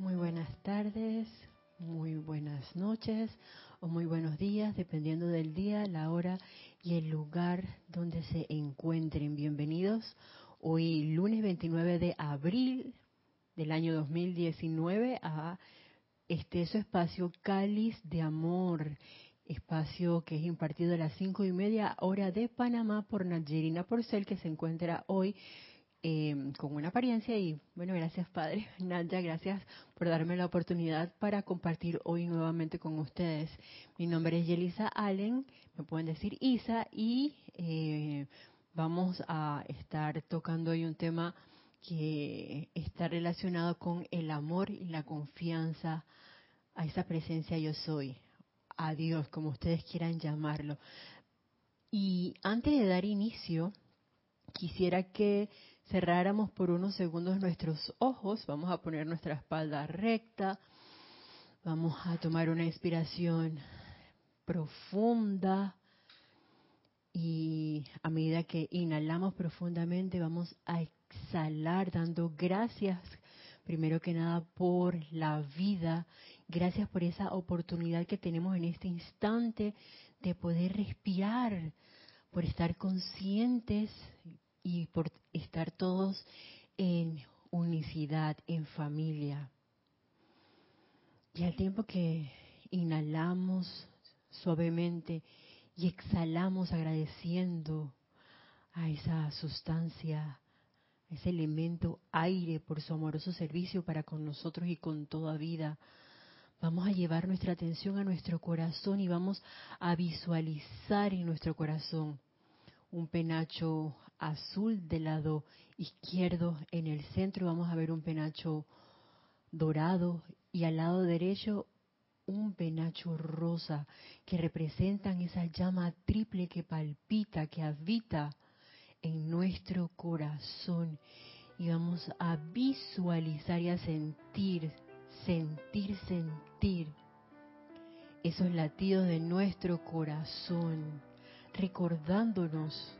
Muy buenas tardes, muy buenas noches o muy buenos días, dependiendo del día, la hora y el lugar donde se encuentren. Bienvenidos hoy lunes 29 de abril del año 2019 a este su espacio Cáliz de Amor, espacio que es impartido a las cinco y media hora de Panamá por Nayerina Porcel, que se encuentra hoy eh, con una apariencia y bueno, gracias Padre. Nadia, gracias por darme la oportunidad para compartir hoy nuevamente con ustedes. Mi nombre es Yelisa Allen, me pueden decir Isa y eh, vamos a estar tocando hoy un tema que está relacionado con el amor y la confianza a esa presencia yo soy, a Dios, como ustedes quieran llamarlo. Y antes de dar inicio, quisiera que cerráramos por unos segundos nuestros ojos, vamos a poner nuestra espalda recta, vamos a tomar una inspiración profunda y a medida que inhalamos profundamente vamos a exhalar dando gracias primero que nada por la vida, gracias por esa oportunidad que tenemos en este instante de poder respirar, por estar conscientes y por estar todos en unicidad, en familia. Y al tiempo que inhalamos suavemente y exhalamos agradeciendo a esa sustancia, a ese elemento aire por su amoroso servicio para con nosotros y con toda vida, vamos a llevar nuestra atención a nuestro corazón y vamos a visualizar en nuestro corazón un penacho azul del lado izquierdo, en el centro vamos a ver un penacho dorado y al lado derecho un penacho rosa que representan esa llama triple que palpita, que habita en nuestro corazón. Y vamos a visualizar y a sentir, sentir, sentir esos latidos de nuestro corazón recordándonos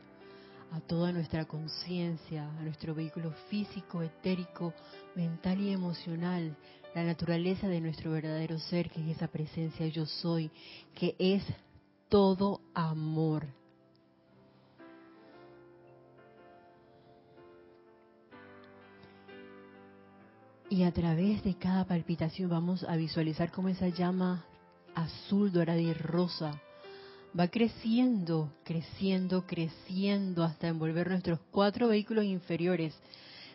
a toda nuestra conciencia, a nuestro vehículo físico, etérico, mental y emocional, la naturaleza de nuestro verdadero ser, que es esa presencia yo soy, que es todo amor. Y a través de cada palpitación vamos a visualizar cómo esa llama azul, dorada y rosa va creciendo, creciendo, creciendo hasta envolver nuestros cuatro vehículos inferiores,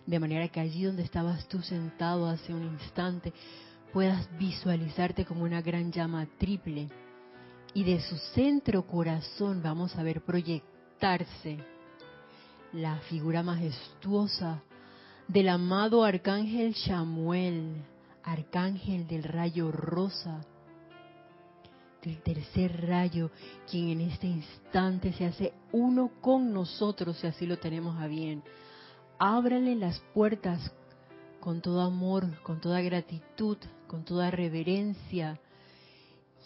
de manera que allí donde estabas tú sentado hace un instante puedas visualizarte como una gran llama triple. Y de su centro corazón vamos a ver proyectarse la figura majestuosa del amado arcángel Chamuel, arcángel del rayo rosa, el tercer rayo, quien en este instante se hace uno con nosotros, si así lo tenemos a bien. Ábrale las puertas con todo amor, con toda gratitud, con toda reverencia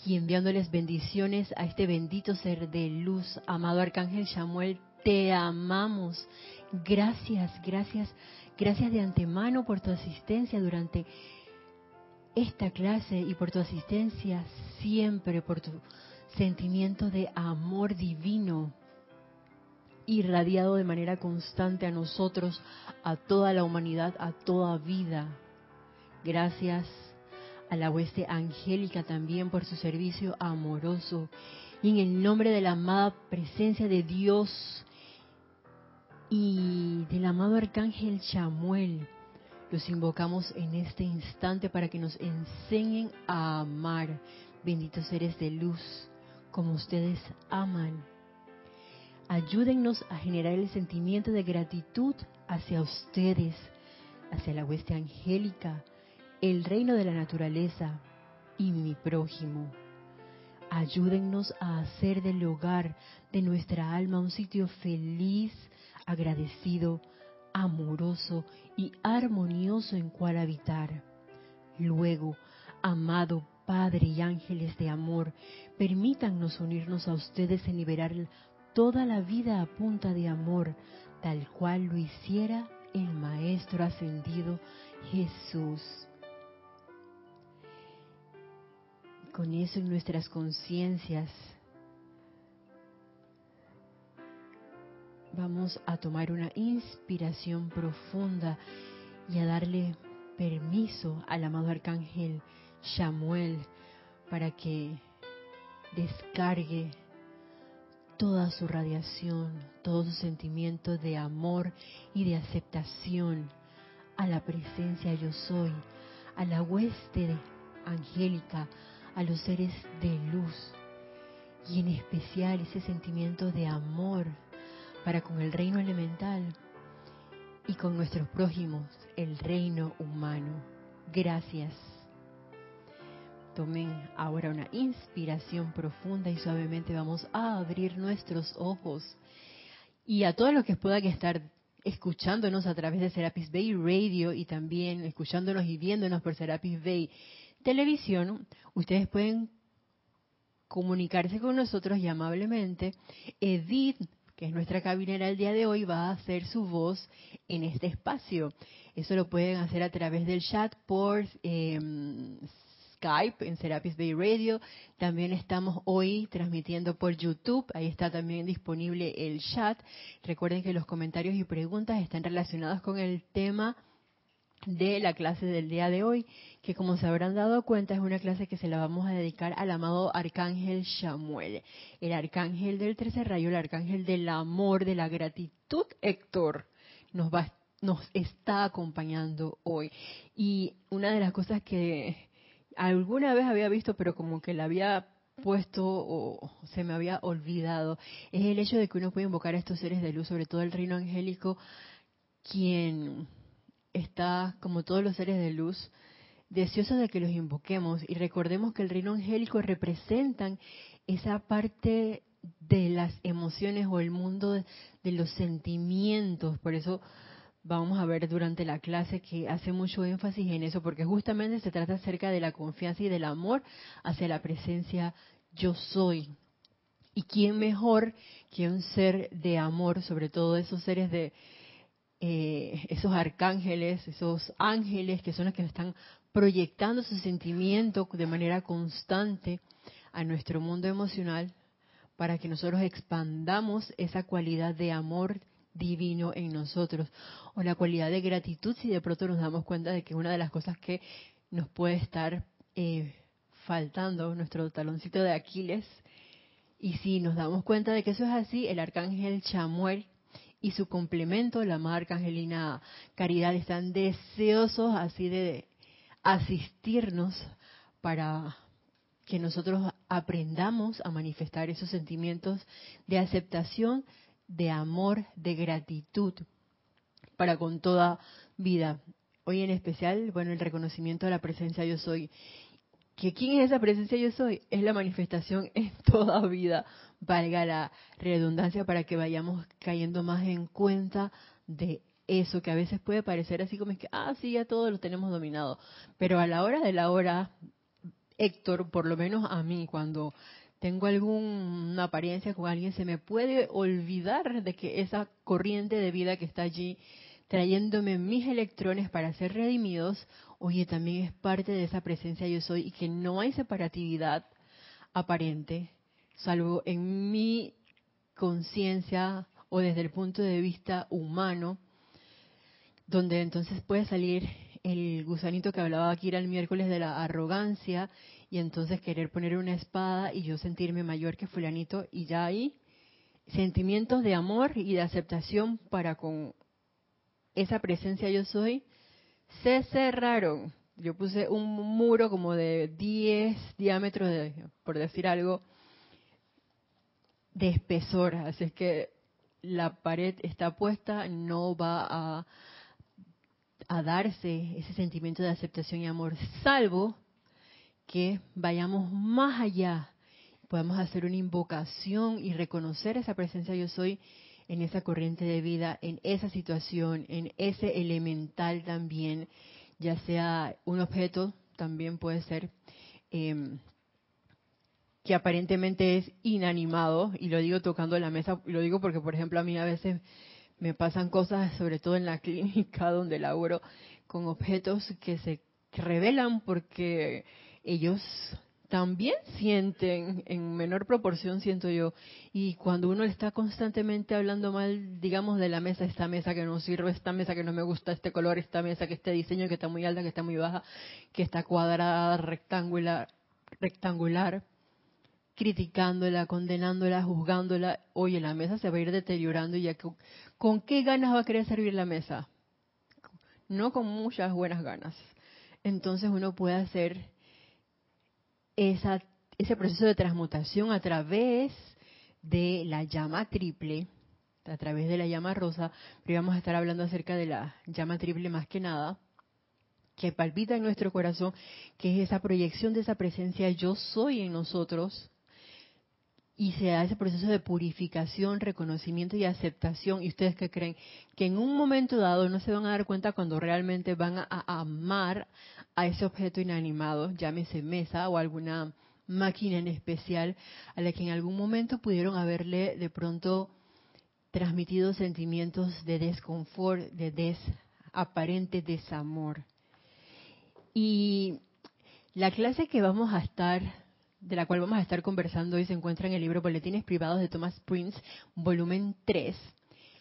y enviándoles bendiciones a este bendito ser de luz, amado Arcángel Samuel, te amamos. Gracias, gracias, gracias de antemano por tu asistencia durante esta clase y por tu asistencia siempre, por tu sentimiento de amor divino irradiado de manera constante a nosotros, a toda la humanidad, a toda vida. Gracias a la hueste angélica también por su servicio amoroso. Y en el nombre de la amada presencia de Dios y del amado arcángel Chamuel, los invocamos en este instante para que nos enseñen a amar, benditos seres de luz, como ustedes aman. Ayúdennos a generar el sentimiento de gratitud hacia ustedes, hacia la hueste angélica, el reino de la naturaleza y mi prójimo. Ayúdennos a hacer del hogar de nuestra alma un sitio feliz, agradecido, amoroso y armonioso en cual habitar. Luego, amado Padre y ángeles de amor, permítannos unirnos a ustedes en liberar toda la vida a punta de amor, tal cual lo hiciera el Maestro ascendido Jesús. con eso en nuestras conciencias, vamos a tomar una inspiración profunda y a darle permiso al amado arcángel Samuel para que descargue toda su radiación, todo su sentimiento de amor y de aceptación a la presencia yo soy, a la hueste angélica, a los seres de luz. Y en especial ese sentimiento de amor para con el reino elemental y con nuestros prójimos, el reino humano. Gracias. Tomen ahora una inspiración profunda y suavemente vamos a abrir nuestros ojos. Y a todos los que puedan estar escuchándonos a través de Serapis Bay Radio y también escuchándonos y viéndonos por Serapis Bay Televisión, ustedes pueden comunicarse con nosotros y amablemente. Edith que es nuestra cabinera el día de hoy, va a hacer su voz en este espacio. Eso lo pueden hacer a través del chat por em, Skype en Serapis Bay Radio. También estamos hoy transmitiendo por YouTube. Ahí está también disponible el chat. Recuerden que los comentarios y preguntas están relacionados con el tema de la clase del día de hoy, que como se habrán dado cuenta es una clase que se la vamos a dedicar al amado arcángel Samuel, el arcángel del tercer rayo, el arcángel del amor, de la gratitud, Héctor, nos va nos está acompañando hoy. Y una de las cosas que alguna vez había visto, pero como que la había puesto o se me había olvidado, es el hecho de que uno puede invocar a estos seres de luz, sobre todo el reino angélico, quien está, como todos los seres de luz, deseoso de que los invoquemos y recordemos que el reino angélico representan esa parte de las emociones o el mundo de, de, los sentimientos. Por eso vamos a ver durante la clase que hace mucho énfasis en eso, porque justamente se trata acerca de la confianza y del amor hacia la presencia yo soy. ¿Y quién mejor que un ser de amor, sobre todo esos seres de, eh, esos arcángeles, esos ángeles que son los que están proyectando su sentimiento de manera constante a nuestro mundo emocional para que nosotros expandamos esa cualidad de amor divino en nosotros o la cualidad de gratitud si de pronto nos damos cuenta de que una de las cosas que nos puede estar eh, faltando nuestro taloncito de Aquiles. Y si nos damos cuenta de que eso es así el arcángel Chamuel y su complemento, la marca Angelina Caridad, están deseosos así de asistirnos para que nosotros aprendamos a manifestar esos sentimientos de aceptación, de amor, de gratitud para con toda vida. Hoy en especial, bueno, el reconocimiento de la presencia yo soy. ¿Que ¿Quién es esa presencia yo soy? Es la manifestación en toda vida valga la redundancia, para que vayamos cayendo más en cuenta de eso que a veces puede parecer así como es que, ah, sí, ya todo lo tenemos dominado. Pero a la hora de la hora, Héctor, por lo menos a mí, cuando tengo alguna apariencia con alguien, se me puede olvidar de que esa corriente de vida que está allí trayéndome mis electrones para ser redimidos, oye, también es parte de esa presencia yo soy y que no hay separatividad aparente, salvo en mi conciencia o desde el punto de vista humano, donde entonces puede salir el gusanito que hablaba aquí era el miércoles de la arrogancia y entonces querer poner una espada y yo sentirme mayor que fulanito y ya ahí sentimientos de amor y de aceptación para con esa presencia yo soy se cerraron. Yo puse un muro como de 10 diámetros, por decir algo, de espesor, así es que la pared está puesta, no va a, a darse ese sentimiento de aceptación y amor, salvo que vayamos más allá, podamos hacer una invocación y reconocer esa presencia yo soy en esa corriente de vida, en esa situación, en ese elemental también, ya sea un objeto, también puede ser eh, que aparentemente es inanimado, y lo digo tocando la mesa, lo digo porque, por ejemplo, a mí a veces me pasan cosas, sobre todo en la clínica donde laboro, con objetos que se revelan porque ellos también sienten, en menor proporción siento yo, y cuando uno está constantemente hablando mal, digamos, de la mesa, esta mesa que no sirve, esta mesa que no me gusta, este color, esta mesa, que este diseño que está muy alta, que está muy baja, que está cuadrada, rectangular, rectangular, criticándola, condenándola, juzgándola, oye, la mesa se va a ir deteriorando y ya ¿con qué ganas va a querer servir la mesa? No con muchas buenas ganas. Entonces uno puede hacer esa, ese proceso de transmutación a través de la llama triple, a través de la llama rosa, pero vamos a estar hablando acerca de la llama triple más que nada, que palpita en nuestro corazón, que es esa proyección de esa presencia yo soy en nosotros, y se da ese proceso de purificación, reconocimiento y aceptación. ¿Y ustedes qué creen? Que en un momento dado no se van a dar cuenta cuando realmente van a, amar a ese objeto inanimado, llámese mesa o alguna máquina en especial, a la que en algún momento pudieron haberle de pronto transmitido sentimientos de desconfort, de des, aparente desamor. Y la clase que vamos a estar de la cual vamos a estar conversando hoy se encuentra en el libro Boletines Privados de Thomas Prince, volumen 3,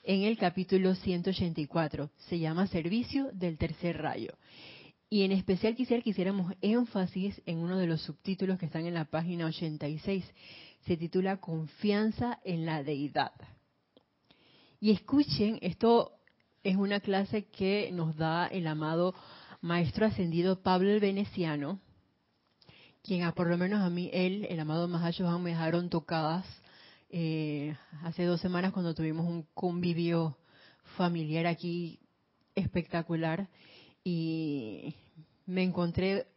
en el capítulo 184. Se llama Servicio del Tercer Rayo. Y en especial quisiera que hiciéramos énfasis en uno de los subtítulos que están en la página 86. Se titula Confianza en la Deidad. Y escuchen, esto es una clase que nos da el amado Maestro Ascendido Pablo el Veneciano, quien por lo menos a mí, él, el amado Mahashohan, me dejaron tocadas eh, hace dos semanas cuando tuvimos un convivio familiar aquí espectacular y me encontré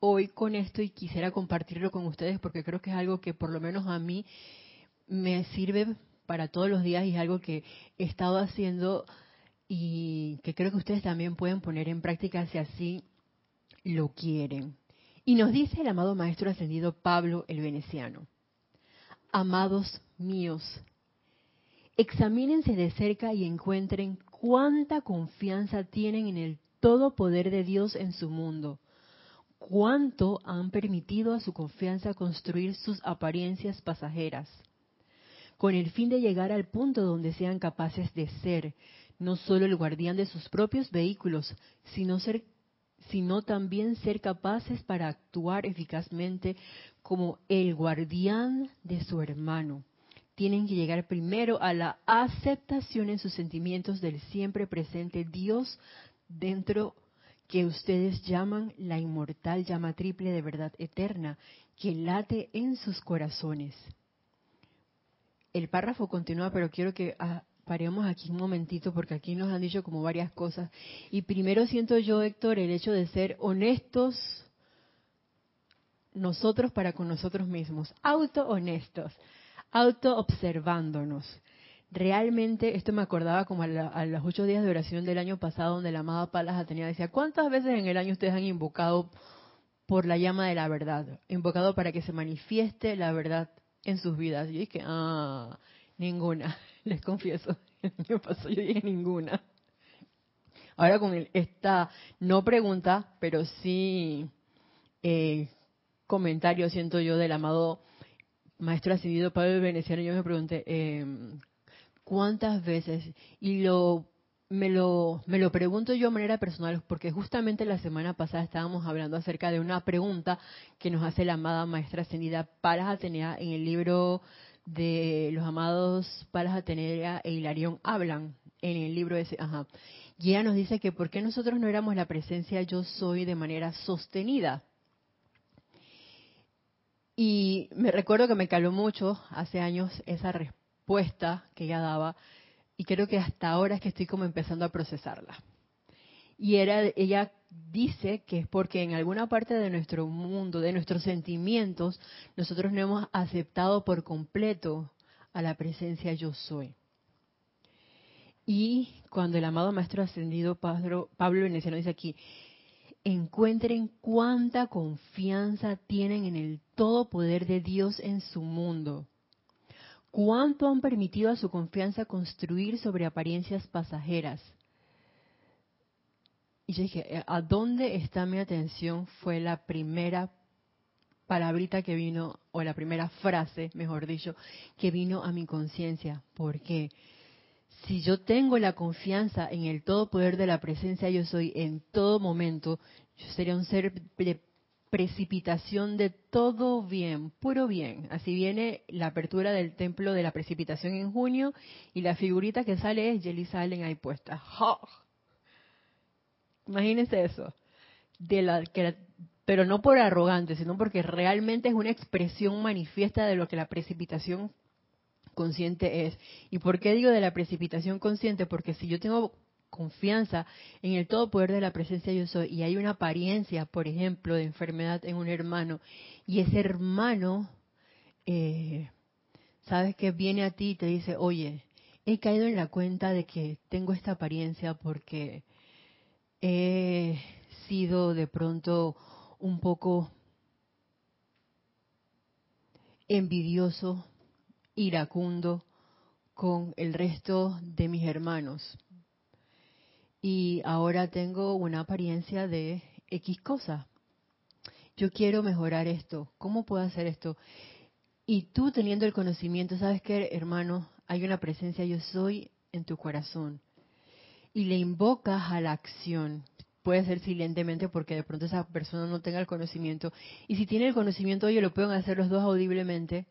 hoy con esto y quisiera compartirlo con ustedes porque creo que es algo que por lo menos a mí me sirve para todos los días y es algo que he estado haciendo y que creo que ustedes también pueden poner en práctica si así lo quieren. Y nos dice el amado Maestro Ascendido Pablo el Veneciano, amados míos, examínense de cerca y encuentren cuánta confianza tienen en el todo poder de Dios en su mundo, cuánto han permitido a su confianza construir sus apariencias pasajeras, con el fin de llegar al punto donde sean capaces de ser no solo el guardián de sus propios vehículos, sino ser sino también ser capaces para actuar eficazmente como el guardián de su hermano. Tienen que llegar primero a la aceptación en sus sentimientos del siempre presente Dios dentro que ustedes llaman la inmortal llama triple de verdad eterna que late en sus corazones. El párrafo continúa, pero quiero que ah, paremos aquí un momentito porque aquí nos han dicho como varias cosas. Y primero siento yo, Héctor, el hecho de ser honestos nosotros para con nosotros mismos, auto honestos, auto observándonos. Realmente, esto me acordaba como a, los ocho días de oración del año pasado, donde la amada Palas Atenea decía, ¿cuántas veces en el año ustedes han invocado por la llama de la verdad? Invocado para que se manifieste la verdad en sus vidas. Y dije, ah, ninguna. les confieso, el año pasado yo dije ninguna. Ahora con esta, no pregunta, pero sí eh, comentario, siento yo, del amado maestro ascendido Pablo Veneciano, yo me pregunté, em, ¿cuántas veces? Y lo me lo, me lo pregunto yo de manera personal porque justamente la semana pasada estábamos hablando acerca de una pregunta que nos hace la amada maestra ascendida para Atenea en el libro de los amados Palas Atenea e Hilarión hablan en el libro ese, ajá. Y ella nos dice que por qué nosotros no éramos la presencia yo soy de manera sostenida. Y me recuerdo que me caló mucho hace años esa respuesta que ella daba y creo que hasta ahora es que estoy como empezando a procesarla. Y era, ella dice que es porque en alguna parte de nuestro mundo, de nuestros sentimientos, nosotros no hemos aceptado por completo a la presencia yo soy. Y cuando el amado Maestro Ascendido Pablo, Pablo Veneciano dice aquí, encuentren cuánta confianza tienen en el todo poder de Dios en su mundo. Cuánto han permitido a su confianza construir sobre apariencias pasajeras y yo dije, eh, ¿a dónde está mi atención? Fue la primera palabrita que vino, o la primera frase, mejor dicho, que vino a mi conciencia. ¿Por qué? Si yo tengo la confianza en el todo poder de la presencia yo soy en todo momento, yo sería un ser de precipitación de todo bien, puro bien. Así viene la apertura del templo de la precipitación en junio y la figurita que sale es Jelly Allen ahí puesta. Imagínense eso. De la, que pero no por arrogante, sino porque realmente es una expresión manifiesta de lo que la precipitación consciente es. ¿Y por qué digo de la precipitación consciente? Porque si yo tengo confianza en el todo poder de la presencia yo soy y hay una apariencia, por ejemplo, de enfermedad en un hermano y ese hermano, eh, sabes que viene a ti y te dice, oye, he caído en la cuenta de que tengo esta apariencia porque he sido de pronto un poco envidioso, iracundo con el resto de mis hermanos. Y ahora tengo una apariencia de X cosa. Yo quiero mejorar esto. ¿Cómo puedo hacer esto? Y tú teniendo el conocimiento, ¿sabes qué, hermano? Hay una presencia yo soy en tu corazón. Y le invocas a la acción puede ser silentemente porque de pronto esa persona no tenga el conocimiento. Y si tiene el conocimiento, oye, lo pueden hacer los dos audiblemente.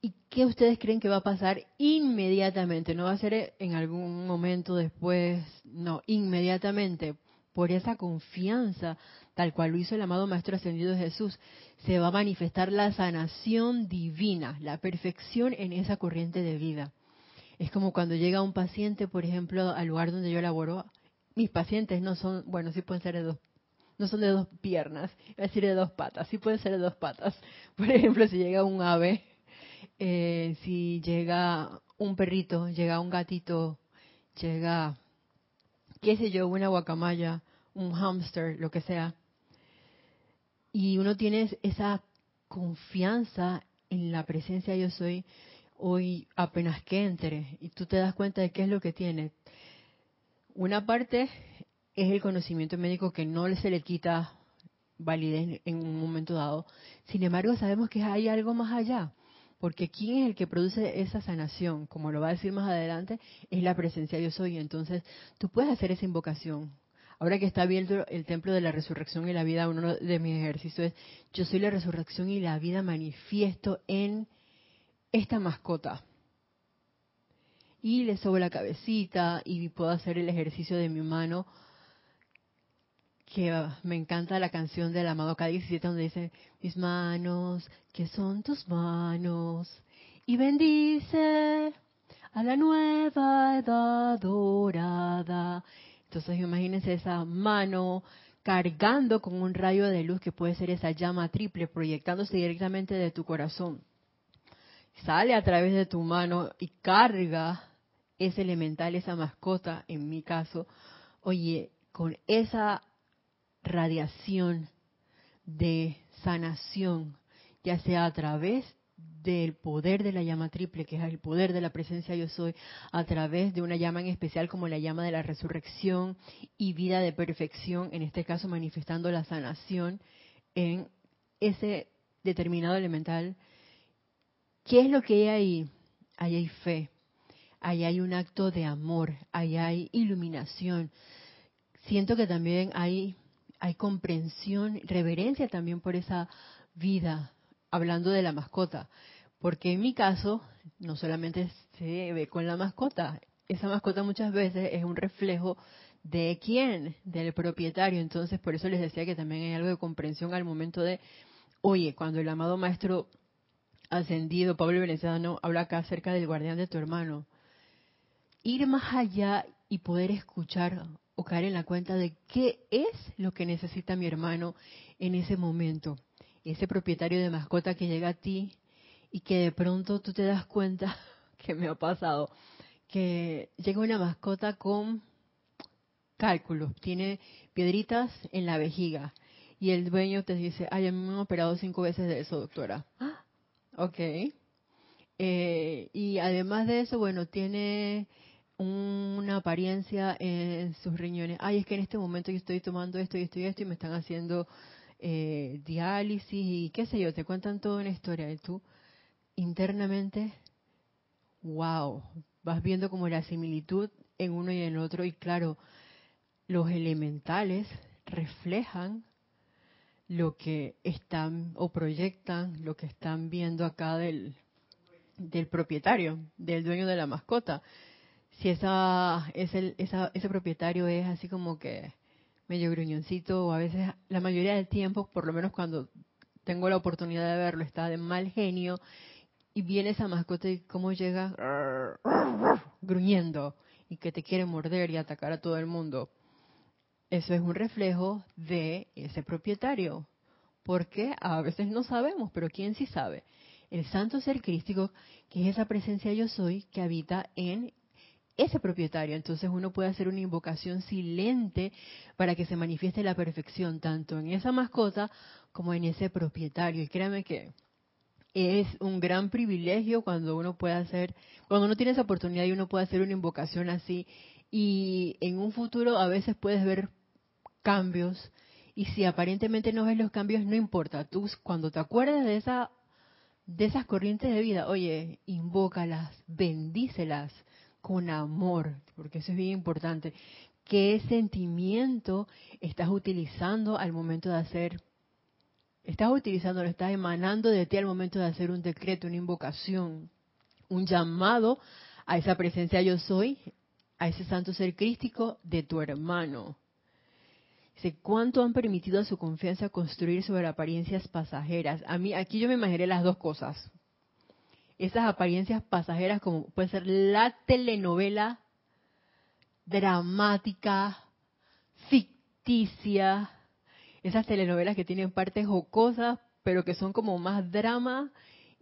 ¿Y qué ustedes creen que va a pasar inmediatamente? No va a ser en algún momento después, no, inmediatamente. Por esa confianza, tal cual lo hizo el amado Maestro Ascendido Jesús, se va a manifestar la sanación divina, la perfección en esa corriente de vida. Es como cuando llega un paciente, por ejemplo, al lugar donde yo laboro, mis pacientes no son, bueno, sí pueden ser de dos, no son de dos piernas, es decir de dos patas, sí pueden ser de dos patas. Por ejemplo, si llega un ave, eh, si llega un perrito, llega un gatito, llega, qué sé yo, una guacamaya, un hámster, lo que sea, y uno tiene esa confianza en la presencia yo soy hoy apenas que entre y tú te das cuenta de qué es lo que tiene una parte es el conocimiento médico que no se le quita validez en un momento dado. Sin embargo, sabemos que hay algo más allá, porque quién es el que produce esa sanación, como lo va a decir más adelante, es la presencia de yo soy. Entonces, tú puedes hacer esa invocación. Ahora que está abierto el templo de la resurrección y la vida, uno de mis ejercicios es, yo soy la resurrección y la vida manifiesto en esta mascota. Y le sobo la cabecita y puedo hacer el ejercicio de mi mano que me encanta la canción del amado K17 donde dice mis manos que son tus manos y bendice a la nueva edad dorada entonces imagínense esa mano cargando con un rayo de luz que puede ser esa llama triple proyectándose directamente de tu corazón sale a través de tu mano y carga ese elemental, esa mascota, en mi caso, oye, con esa radiación de sanación, ya sea a través del poder de la llama triple, que es el poder de la presencia yo soy, a través de una llama en especial como la llama de la resurrección y vida de perfección, en este caso manifestando la sanación en ese determinado elemental. ¿Qué es lo que hay ahí? Ahí hay fe, ahí hay un acto de amor, ahí hay iluminación. Siento que también hay, hay comprensión, reverencia también por esa vida, hablando de la mascota. Porque en mi caso, no solamente se ve con la mascota, esa mascota muchas veces es un reflejo de quién, del propietario. Entonces, por eso les decía que también hay algo de comprensión al momento de, oye, cuando el amado maestro ascendido, Pablo Veneciano, habla acá acerca del guardián de tu hermano ir más allá y poder escuchar o caer en la cuenta de qué es lo que necesita mi hermano en ese momento. Ese propietario de mascota que llega a ti y que de pronto tú te das cuenta que me ha pasado, que llega una mascota con cálculos, tiene piedritas en la vejiga y el dueño te dice, ay, me han operado cinco veces de eso, doctora. Ah, ok. Eh, y además de eso, bueno, tiene una apariencia en sus riñones. Ay, es que en este momento yo estoy tomando esto y esto y esto y me están haciendo eh, diálisis y qué sé yo, te cuentan toda una historia y tú internamente, wow, vas viendo como la similitud en uno y en otro y claro, los elementales reflejan lo que están o proyectan lo que están viendo acá del, del propietario, del dueño de la mascota. Si esa, ese, esa, ese propietario es así como que medio gruñoncito o a veces la mayoría del tiempo, por lo menos cuando tengo la oportunidad de verlo, está de mal genio y viene esa mascota y cómo llega gruñendo y que te quiere morder y atacar a todo el mundo. Eso es un reflejo de ese propietario, porque a veces no sabemos, pero ¿quién sí sabe? El santo ser crístico, que es esa presencia yo soy, que habita en ese propietario. Entonces uno puede hacer una invocación silente para que se manifieste la perfección, tanto en esa mascota como en ese propietario. Y créame que es un gran privilegio cuando uno puede hacer, cuando uno tiene esa oportunidad y uno puede hacer una invocación así y en un futuro a veces puedes ver cambios y si aparentemente no ves los cambios no importa, tú cuando te acuerdas de esa de esas corrientes de vida, oye, invócalas, bendícelas con amor, porque eso es bien importante. ¿Qué sentimiento estás utilizando al momento de hacer estás utilizando, lo estás emanando de ti al momento de hacer un decreto, una invocación, un llamado a esa presencia yo soy, a ese santo ser crístico de tu hermano. Dice, ¿cuánto han permitido a su confianza construir sobre apariencias pasajeras? A mí, aquí yo me imaginé las dos cosas. Esas apariencias pasajeras como puede ser la telenovela dramática, ficticia, esas telenovelas que tienen partes jocosas, pero que son como más drama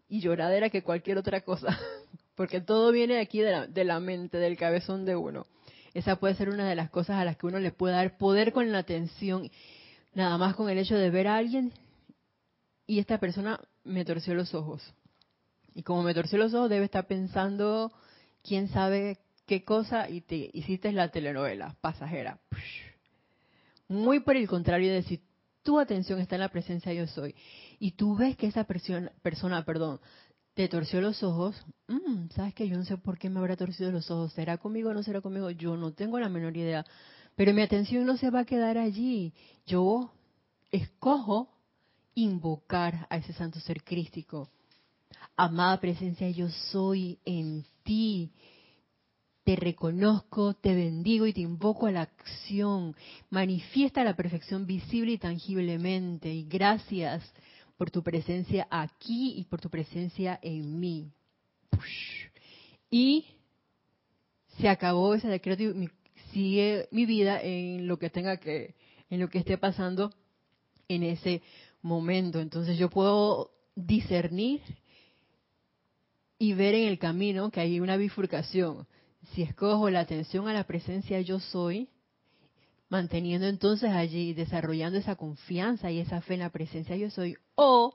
y lloradera que cualquier otra cosa, porque todo viene aquí de la, de la mente, del cabezón de uno. Esa puede ser una de las cosas a las que uno le puede dar poder con la atención, nada más con el hecho de ver a alguien y esta persona me torció los ojos. Y como me torció los ojos, debe estar pensando quién sabe qué cosa y te hiciste la telenovela pasajera. Muy por el contrario de si tu atención está en la presencia yo soy y tú ves que esa persona, persona perdón, te torció los ojos, mm, sabes que yo no sé por qué me habrá torcido los ojos, ¿será conmigo o no será conmigo? Yo no tengo la menor idea, pero mi atención no se va a quedar allí. Yo escojo invocar a ese santo ser crístico. Amada presencia, yo soy en ti te reconozco, te bendigo y te invoco a la acción. Manifiesta la perfección visible y tangiblemente. Y gracias por tu presencia aquí y por tu presencia en mí. Y se acabó ese decreto y sigue mi vida en lo que tenga que, en lo que esté pasando en ese momento. Entonces yo puedo discernir y ver en el camino que hay una bifurcación si escojo la atención a la presencia yo soy, manteniendo entonces allí, desarrollando esa confianza y esa fe en la presencia yo soy, o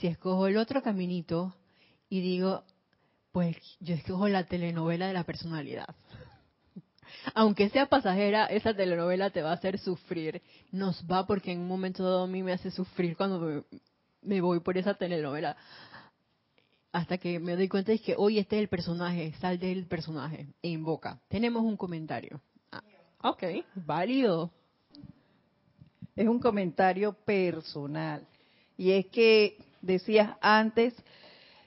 si escojo el otro caminito y digo, pues yo escojo la telenovela de la personalidad. Aunque sea pasajera, esa telenovela te va a hacer sufrir. Nos va porque en un momento dado a mí me hace sufrir cuando me voy por esa telenovela hasta que me doy cuenta de que hoy este es el personaje, sal del personaje e invoca. Tenemos un comentario. Ok, válido. Es un comentario personal. Y es que decías antes,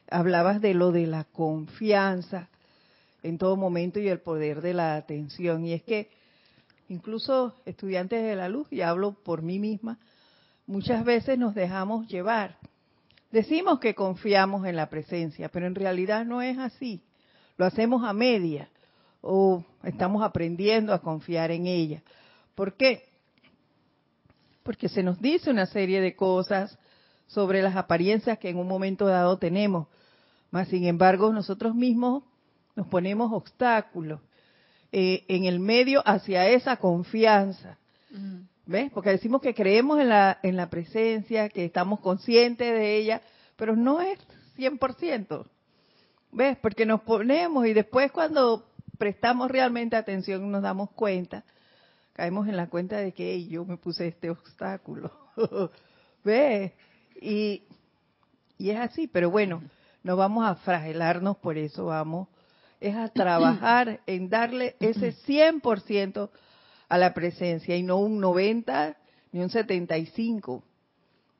hablabas de lo de la confianza en todo momento y el poder de la atención. Y es que incluso estudiantes de la luz, y hablo por mí misma, muchas veces nos dejamos llevar Decimos que confiamos en la presencia, pero en realidad no es así. Lo hacemos a media o estamos aprendiendo a confiar en ella. ¿Por qué? Porque se nos dice una serie de cosas sobre las apariencias que en un momento dado tenemos. Mas, sin embargo, nosotros mismos nos ponemos obstáculos eh, en el medio hacia esa confianza. ¿Ves? Porque decimos que creemos en la, en la presencia, que estamos conscientes de ella, pero no es 100%. ¿Ves? Porque nos ponemos y después cuando prestamos realmente atención nos damos cuenta, caemos en la cuenta de que yo me puse este obstáculo. ¿Ve? Y, y es así, pero bueno, no vamos a fragelarnos, por eso vamos, es a trabajar en darle ese 100% a la presencia y no un 90 ni un 75.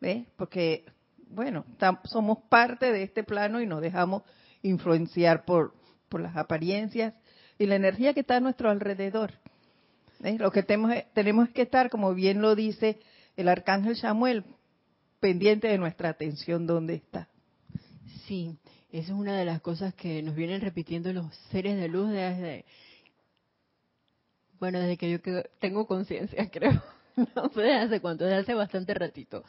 ¿Ves? Porque, bueno, somos parte de este plano y nos dejamos influenciar por, por las apariencias y la energía que está a nuestro alrededor. Lo que tenemos, tenemos que estar, como bien lo dice el arcángel Samuel, pendiente de nuestra atención dónde está. Sí, esa es una de las cosas que nos vienen repitiendo los seres de luz desde, bueno, desde que yo tengo conciencia, creo. No sé hace cuánto, desde hace bastante ratito.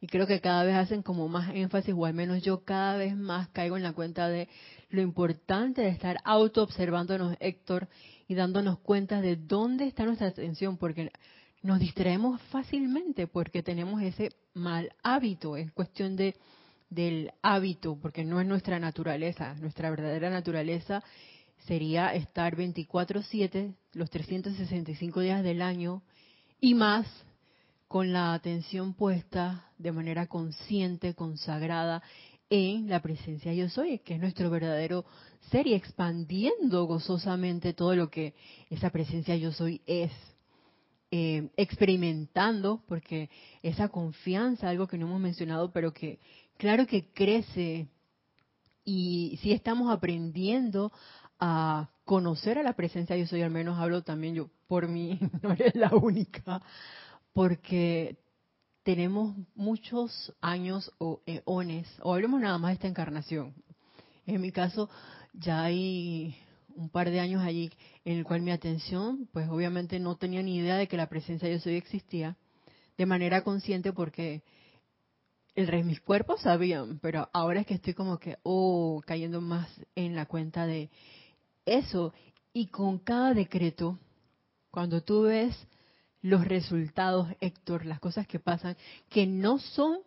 Y creo que cada vez hacen como más énfasis, o al menos yo cada vez más caigo en la cuenta de lo importante de estar auto observándonos, Héctor, y dándonos cuenta de dónde está nuestra atención, porque nos distraemos fácilmente, porque tenemos ese mal hábito. Es cuestión de del hábito, porque no es nuestra naturaleza. Nuestra verdadera naturaleza sería estar 24/7, los 365 días del año y más con la atención puesta de manera consciente, consagrada en la presencia yo soy, que es nuestro verdadero ser y expandiendo gozosamente todo lo que esa presencia yo soy es. Eh, experimentando, porque esa confianza, algo que no hemos mencionado, pero que claro que crece y si estamos aprendiendo a conocer a la presencia yo soy, al menos hablo también yo por mí, no eres la única, porque tenemos muchos años o eones, o hablemos nada más de esta encarnación. En mi caso, ya hay un par de años allí en el cual mi atención, pues obviamente no tenía ni idea de que la presencia yo soy existía de manera consciente porque el rey mis cuerpos sabían, pero ahora es que estoy como que, oh, cayendo más en la cuenta de eso. Y con cada decreto, cuando tú ves los resultados, Héctor, las cosas que pasan, que no son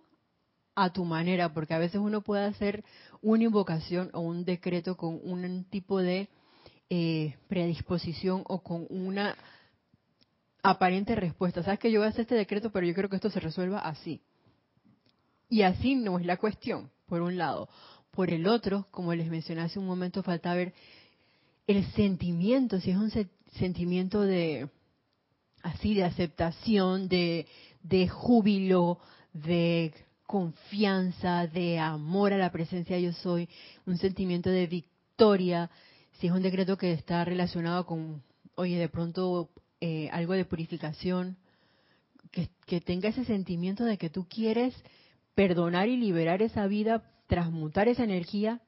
a tu manera, porque a veces uno puede hacer una invocación o un decreto con un tipo de eh, predisposición o con una aparente respuesta. Sabes que yo voy a hacer este decreto, pero yo creo que esto se resuelva así. Y así no es la cuestión, por un lado. Por el otro, como les mencioné hace un momento, falta ver el sentimiento, si es un sentimiento de, así de aceptación, de, de júbilo, de confianza, de amor a la presencia yo soy, un sentimiento de victoria, si es un decreto que está relacionado con, oye, de pronto eh, algo de purificación, que, que tenga ese sentimiento de que tú quieres perdonar y liberar esa vida, transmutar esa energía,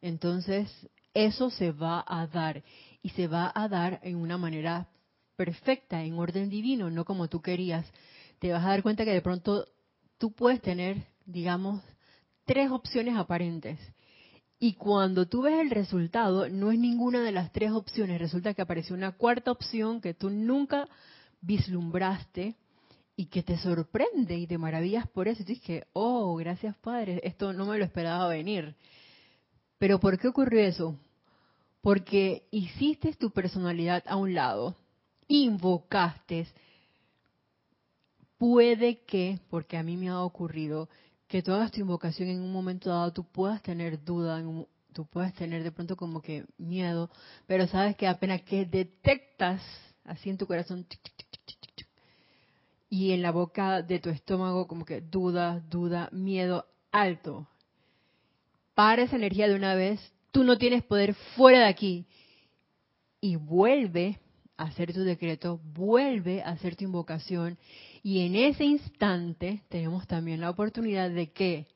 entonces eso se va a dar y se va a dar en una manera perfecta, en orden divino, no como tú querías. Te vas a dar cuenta que de pronto tú puedes tener, digamos, tres opciones aparentes. Y cuando tú ves el resultado, no es ninguna de las tres opciones. Resulta que apareció una cuarta opción que tú nunca vislumbraste y que te sorprende y te maravillas por eso. Y dices oh, gracias Padre, esto no me lo esperaba venir. Pero ¿por qué ocurrió eso? Porque hiciste tu personalidad a un lado invocaste, puede que, porque a mí me ha ocurrido, que tú hagas tu invocación en un momento dado, tú puedas tener duda, tú puedas tener de pronto como que miedo, pero sabes que apenas que detectas así en tu corazón y en la boca de tu estómago como que duda, duda, miedo alto. Para esa energía de una vez, tú no tienes poder fuera de aquí y vuelve hacer tu decreto, vuelve a hacer tu invocación y en ese instante tenemos también la oportunidad de que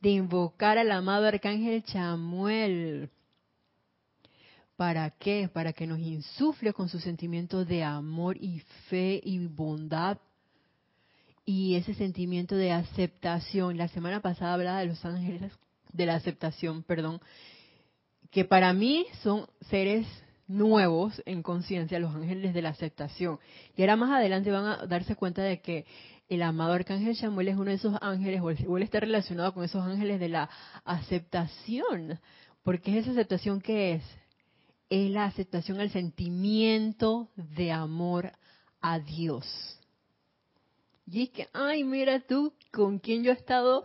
de invocar al amado arcángel Chamuel. ¿Para qué? Para que nos insufle con su sentimiento de amor y fe y bondad y ese sentimiento de aceptación. La semana pasada hablaba de los ángeles de la aceptación, perdón, que para mí son seres nuevos en conciencia, los ángeles de la aceptación. Y ahora más adelante van a darse cuenta de que el amado arcángel Samuel es uno de esos ángeles, o él está relacionado con esos ángeles de la aceptación. Porque es esa aceptación que es? Es la aceptación al sentimiento de amor a Dios. Y es que, ay, mira tú, con quién yo he estado,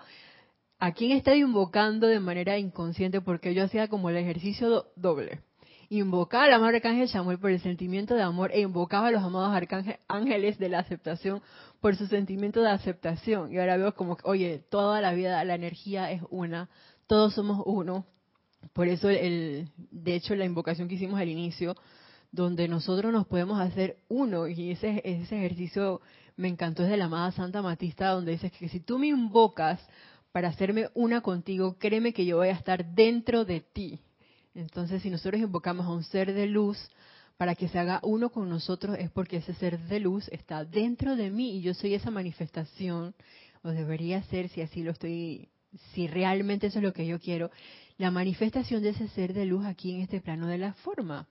a quién he estado invocando de manera inconsciente, porque yo hacía como el ejercicio doble. Invocaba al amado arcángel Samuel por el sentimiento de amor e invocaba a los amados ángeles de la aceptación por su sentimiento de aceptación. Y ahora veo como, oye, toda la vida la energía es una, todos somos uno. Por eso, el, de hecho, la invocación que hicimos al inicio, donde nosotros nos podemos hacer uno, y ese, ese ejercicio me encantó, es de la amada Santa Matista, donde dice que si tú me invocas para hacerme una contigo, créeme que yo voy a estar dentro de ti. Entonces, si nosotros invocamos a un ser de luz, para que se haga uno con nosotros es porque ese ser de luz está dentro de mí y yo soy esa manifestación, o debería ser si así lo estoy, si realmente eso es lo que yo quiero, la manifestación de ese ser de luz aquí en este plano de la forma.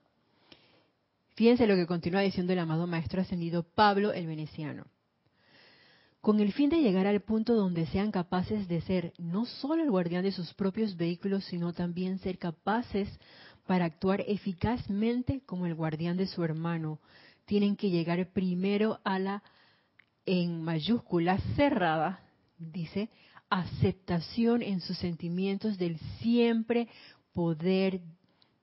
Fíjense lo que continúa diciendo el amado Maestro Ascendido Pablo el Veneciano. Con el fin de llegar al punto donde sean capaces de ser no solo el guardián de sus propios vehículos, sino también ser capaces para actuar eficazmente como el guardián de su hermano, tienen que llegar primero a la, en mayúscula cerrada, dice, aceptación en sus sentimientos del siempre poder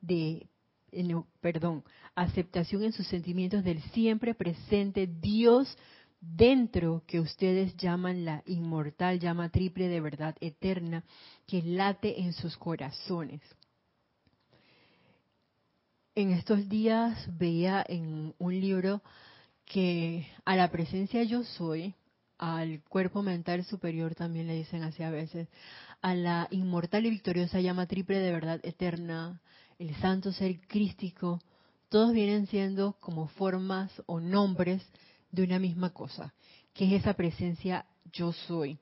de, eh, perdón, aceptación en sus sentimientos del siempre presente Dios dentro que ustedes llaman la inmortal llama triple de verdad eterna que late en sus corazones. En estos días veía en un libro que a la presencia yo soy, al cuerpo mental superior también le dicen así a veces, a la inmortal y victoriosa llama triple de verdad eterna, el santo ser crístico, todos vienen siendo como formas o nombres de una misma cosa, que es esa presencia yo soy.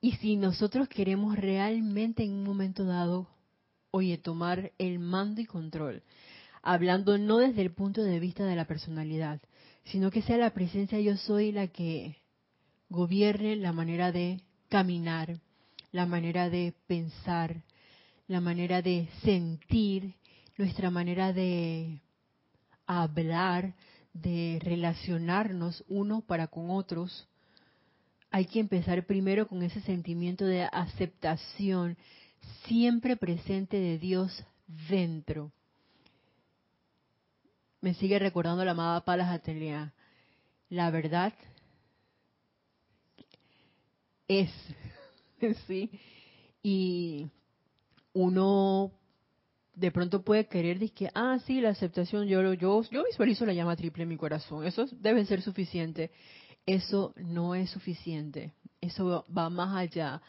Y si nosotros queremos realmente en un momento dado oye, tomar el mando y control, hablando no desde el punto de vista de la personalidad, sino que sea la presencia yo soy la que gobierne la manera de caminar, la manera de pensar, la manera de sentir, nuestra manera de hablar, de relacionarnos uno para con otros. Hay que empezar primero con ese sentimiento de aceptación, siempre presente de Dios dentro. Me sigue recordando la amada Palas Atelier. La verdad es, sí, y uno de pronto puede querer decir que, ah, sí, la aceptación, yo, yo, yo visualizo la llama triple en mi corazón, eso debe ser suficiente. Eso no es suficiente, eso va más allá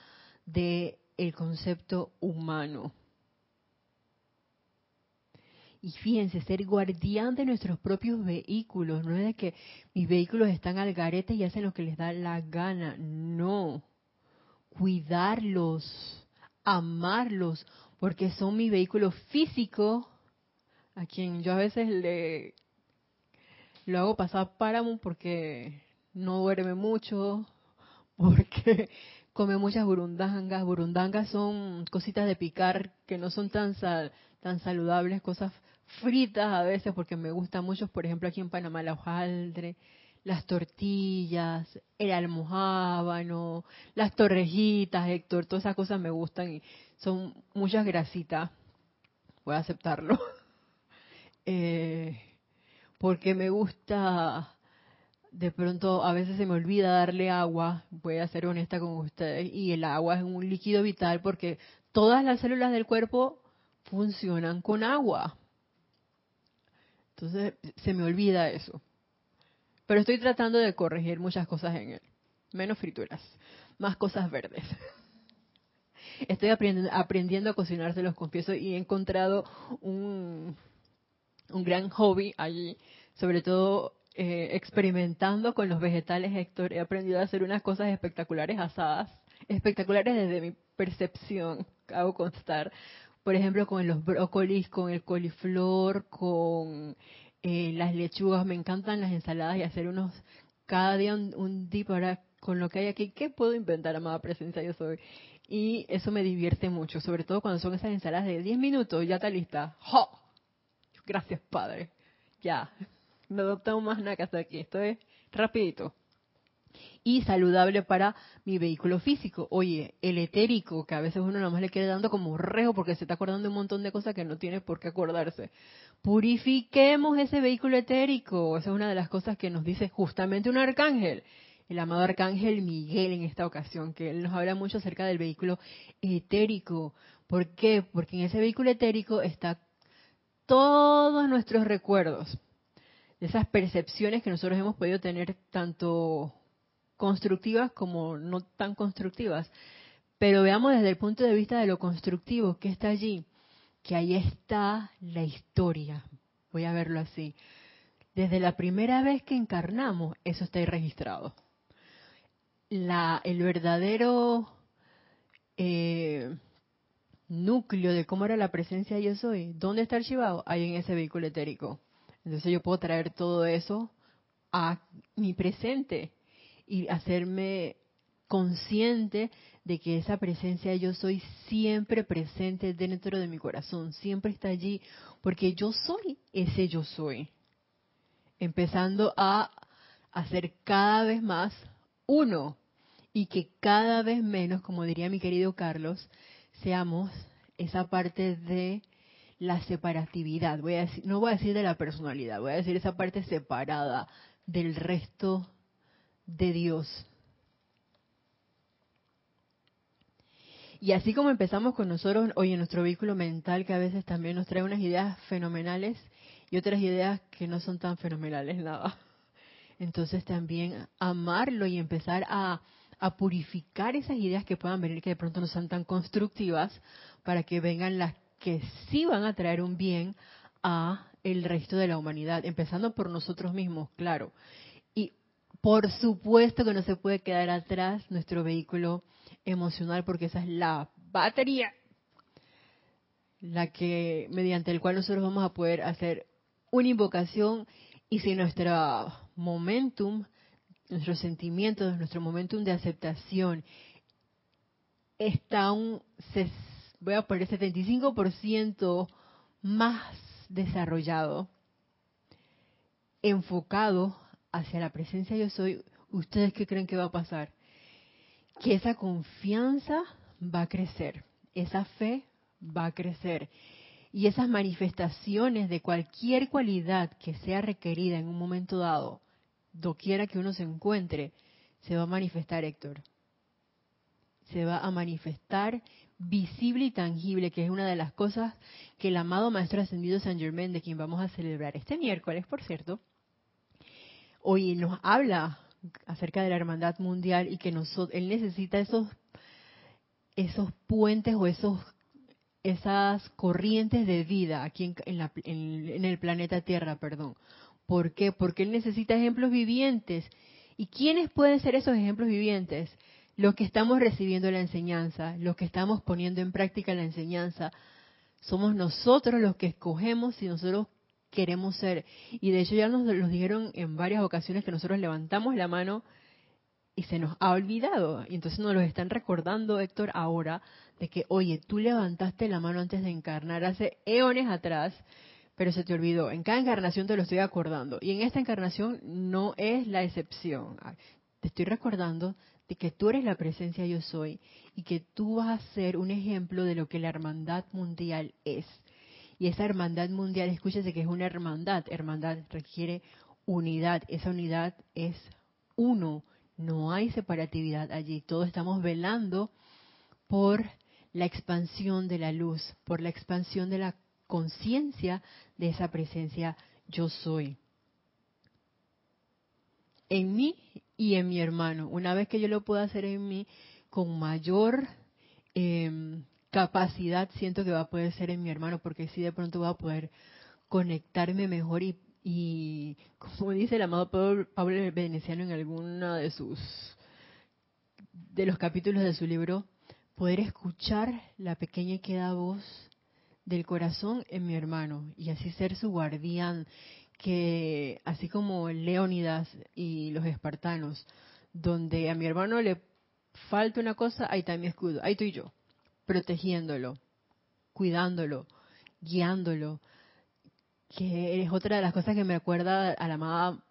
de el concepto humano. Y fíjense, ser guardián de nuestros propios vehículos, no es de que mis vehículos están al garete y hacen lo que les da la gana, no. Cuidarlos, amarlos, porque son mi vehículo físico, a quien yo a veces le lo hago pasar páramo porque no duerme mucho, porque come muchas burundangas. Burundangas son cositas de picar que no son tan, tan saludables, cosas fritas a veces porque me gustan mucho, por ejemplo aquí en Panamá la hojaldre, las tortillas, el almohábano, las torrejitas, Héctor, todas esas cosas me gustan y son muchas grasitas, voy a aceptarlo, eh, porque me gusta de pronto a veces se me olvida darle agua, voy a ser honesta con ustedes, y el agua es un líquido vital porque todas las células del cuerpo funcionan con agua. Entonces se me olvida eso. Pero estoy tratando de corregir muchas cosas en él. Menos frituras, más cosas verdes. Estoy aprendiendo, a cocinar, se los confieso, y he encontrado un, un gran hobby allí, sobre todo eh, experimentando con los vegetales, he aprendido a hacer unas cosas espectaculares asadas, espectaculares desde mi percepción, hago constar. Por ejemplo, con los brócolis, con el coliflor, con eh, las lechugas, me encantan las ensaladas y hacer unos, cada día un, dip ahora con lo que hay aquí, ¿qué puedo inventar, amada presencia yo soy? Y eso me divierte mucho, sobre todo cuando son esas ensaladas de 10 minutos, ya está lista. ¡Jo! Gracias, Padre. Ya, no adoptamos más nada hasta aquí. Esto es rapidito. Y saludable para mi vehículo físico. Oye, el etérico, que a veces uno nada más le quiere dando como rejo porque se está acordando de un montón de cosas que no tiene por qué acordarse. Purifiquemos ese vehículo etérico. Esa es una de las cosas que nos dice justamente un arcángel el amado arcángel Miguel en esta ocasión, que él nos habla mucho acerca del vehículo etérico. ¿Por qué? Porque en ese vehículo etérico está todos nuestros recuerdos, esas percepciones que nosotros hemos podido tener tanto constructivas como no tan constructivas. Pero veamos desde el punto de vista de lo constructivo, que está allí? Que ahí está la historia. Voy a verlo así. Desde la primera vez que encarnamos, eso está ahí registrado la, el verdadero eh, núcleo de cómo era la presencia yo soy, ¿dónde está archivado? Ahí en ese vehículo etérico. Entonces yo puedo traer todo eso a mi presente y hacerme consciente de que esa presencia yo soy siempre presente dentro de mi corazón, siempre está allí, porque yo soy ese yo soy. Empezando a hacer cada vez más uno y que cada vez menos, como diría mi querido Carlos, seamos esa parte de la separatividad. Voy a decir, no voy a decir de la personalidad, voy a decir esa parte separada del resto de Dios. Y así como empezamos con nosotros hoy en nuestro vehículo mental, que a veces también nos trae unas ideas fenomenales y otras ideas que no son tan fenomenales, nada. Entonces también amarlo y empezar a purificar esas ideas que puedan venir que de pronto no sean tan constructivas para que vengan las que sí van a traer un bien a el resto de la humanidad, empezando por nosotros mismos, claro. Por supuesto que no se puede quedar atrás nuestro vehículo emocional porque esa es la batería la que mediante el cual nosotros vamos a poder hacer una invocación. Y si nuestro momentum nuestros sentimientos, nuestro momentum de aceptación está un, voy a poner 75% más desarrollado, enfocado hacia la presencia yo soy, ¿ustedes qué creen que va a pasar? Que esa confianza va a crecer, esa fe va a crecer y esas manifestaciones de cualquier cualidad que sea requerida en un momento dado doquiera que uno se encuentre, se va a manifestar, Héctor. Se va a manifestar visible y tangible, que es una de las cosas que el amado Maestro Ascendido San Germain, de quien vamos a celebrar este miércoles, por cierto, hoy nos habla acerca de la hermandad mundial y que nosotros, él necesita esos, esos puentes o esos esas corrientes de vida aquí en, en el planeta Tierra, perdón, ¿Por qué? Porque Él necesita ejemplos vivientes. ¿Y quiénes pueden ser esos ejemplos vivientes? Los que estamos recibiendo la enseñanza, los que estamos poniendo en práctica la enseñanza. Somos nosotros los que escogemos si nosotros queremos ser. Y de hecho ya nos lo dijeron en varias ocasiones que nosotros levantamos la mano y se nos ha olvidado. Y entonces nos lo están recordando, Héctor, ahora, de que, oye, tú levantaste la mano antes de encarnar hace eones atrás pero se te olvidó. En cada encarnación te lo estoy acordando. Y en esta encarnación no es la excepción. Te estoy recordando de que tú eres la presencia yo soy y que tú vas a ser un ejemplo de lo que la hermandad mundial es. Y esa hermandad mundial, escúchese que es una hermandad. Hermandad requiere unidad. Esa unidad es uno. No hay separatividad allí. Todos estamos velando por la expansión de la luz, por la expansión de la conciencia de esa presencia yo soy. En mí y en mi hermano. Una vez que yo lo pueda hacer en mí con mayor em, capacidad, siento que va a poder ser en mi hermano, porque si de pronto va a poder conectarme mejor y, como dice el amado Pablo, Pablo Veneciano en alguna de sus de los capítulos de su libro, poder escuchar la pequeña y queda voz del corazón en mi hermano y así ser su guardián, que así como Leónidas y los espartanos, donde a mi hermano le falta una cosa, ahí está mi escudo, ahí estoy yo, protegiéndolo, cuidándolo, guiándolo, que es otra de las cosas que me acuerda a la amada,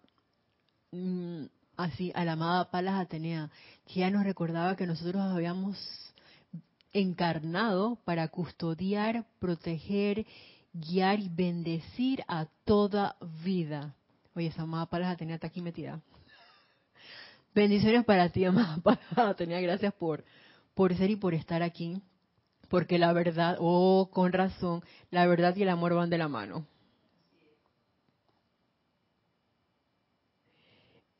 mm, así, a la amada Palas Atenea, que ya nos recordaba que nosotros habíamos encarnado para custodiar, proteger, guiar y bendecir a toda vida. Oye, esa amada Palas Atenea está aquí metida. Bendiciones para ti, amada Palas Atenea. Gracias por, por ser y por estar aquí. Porque la verdad, oh, con razón, la verdad y el amor van de la mano.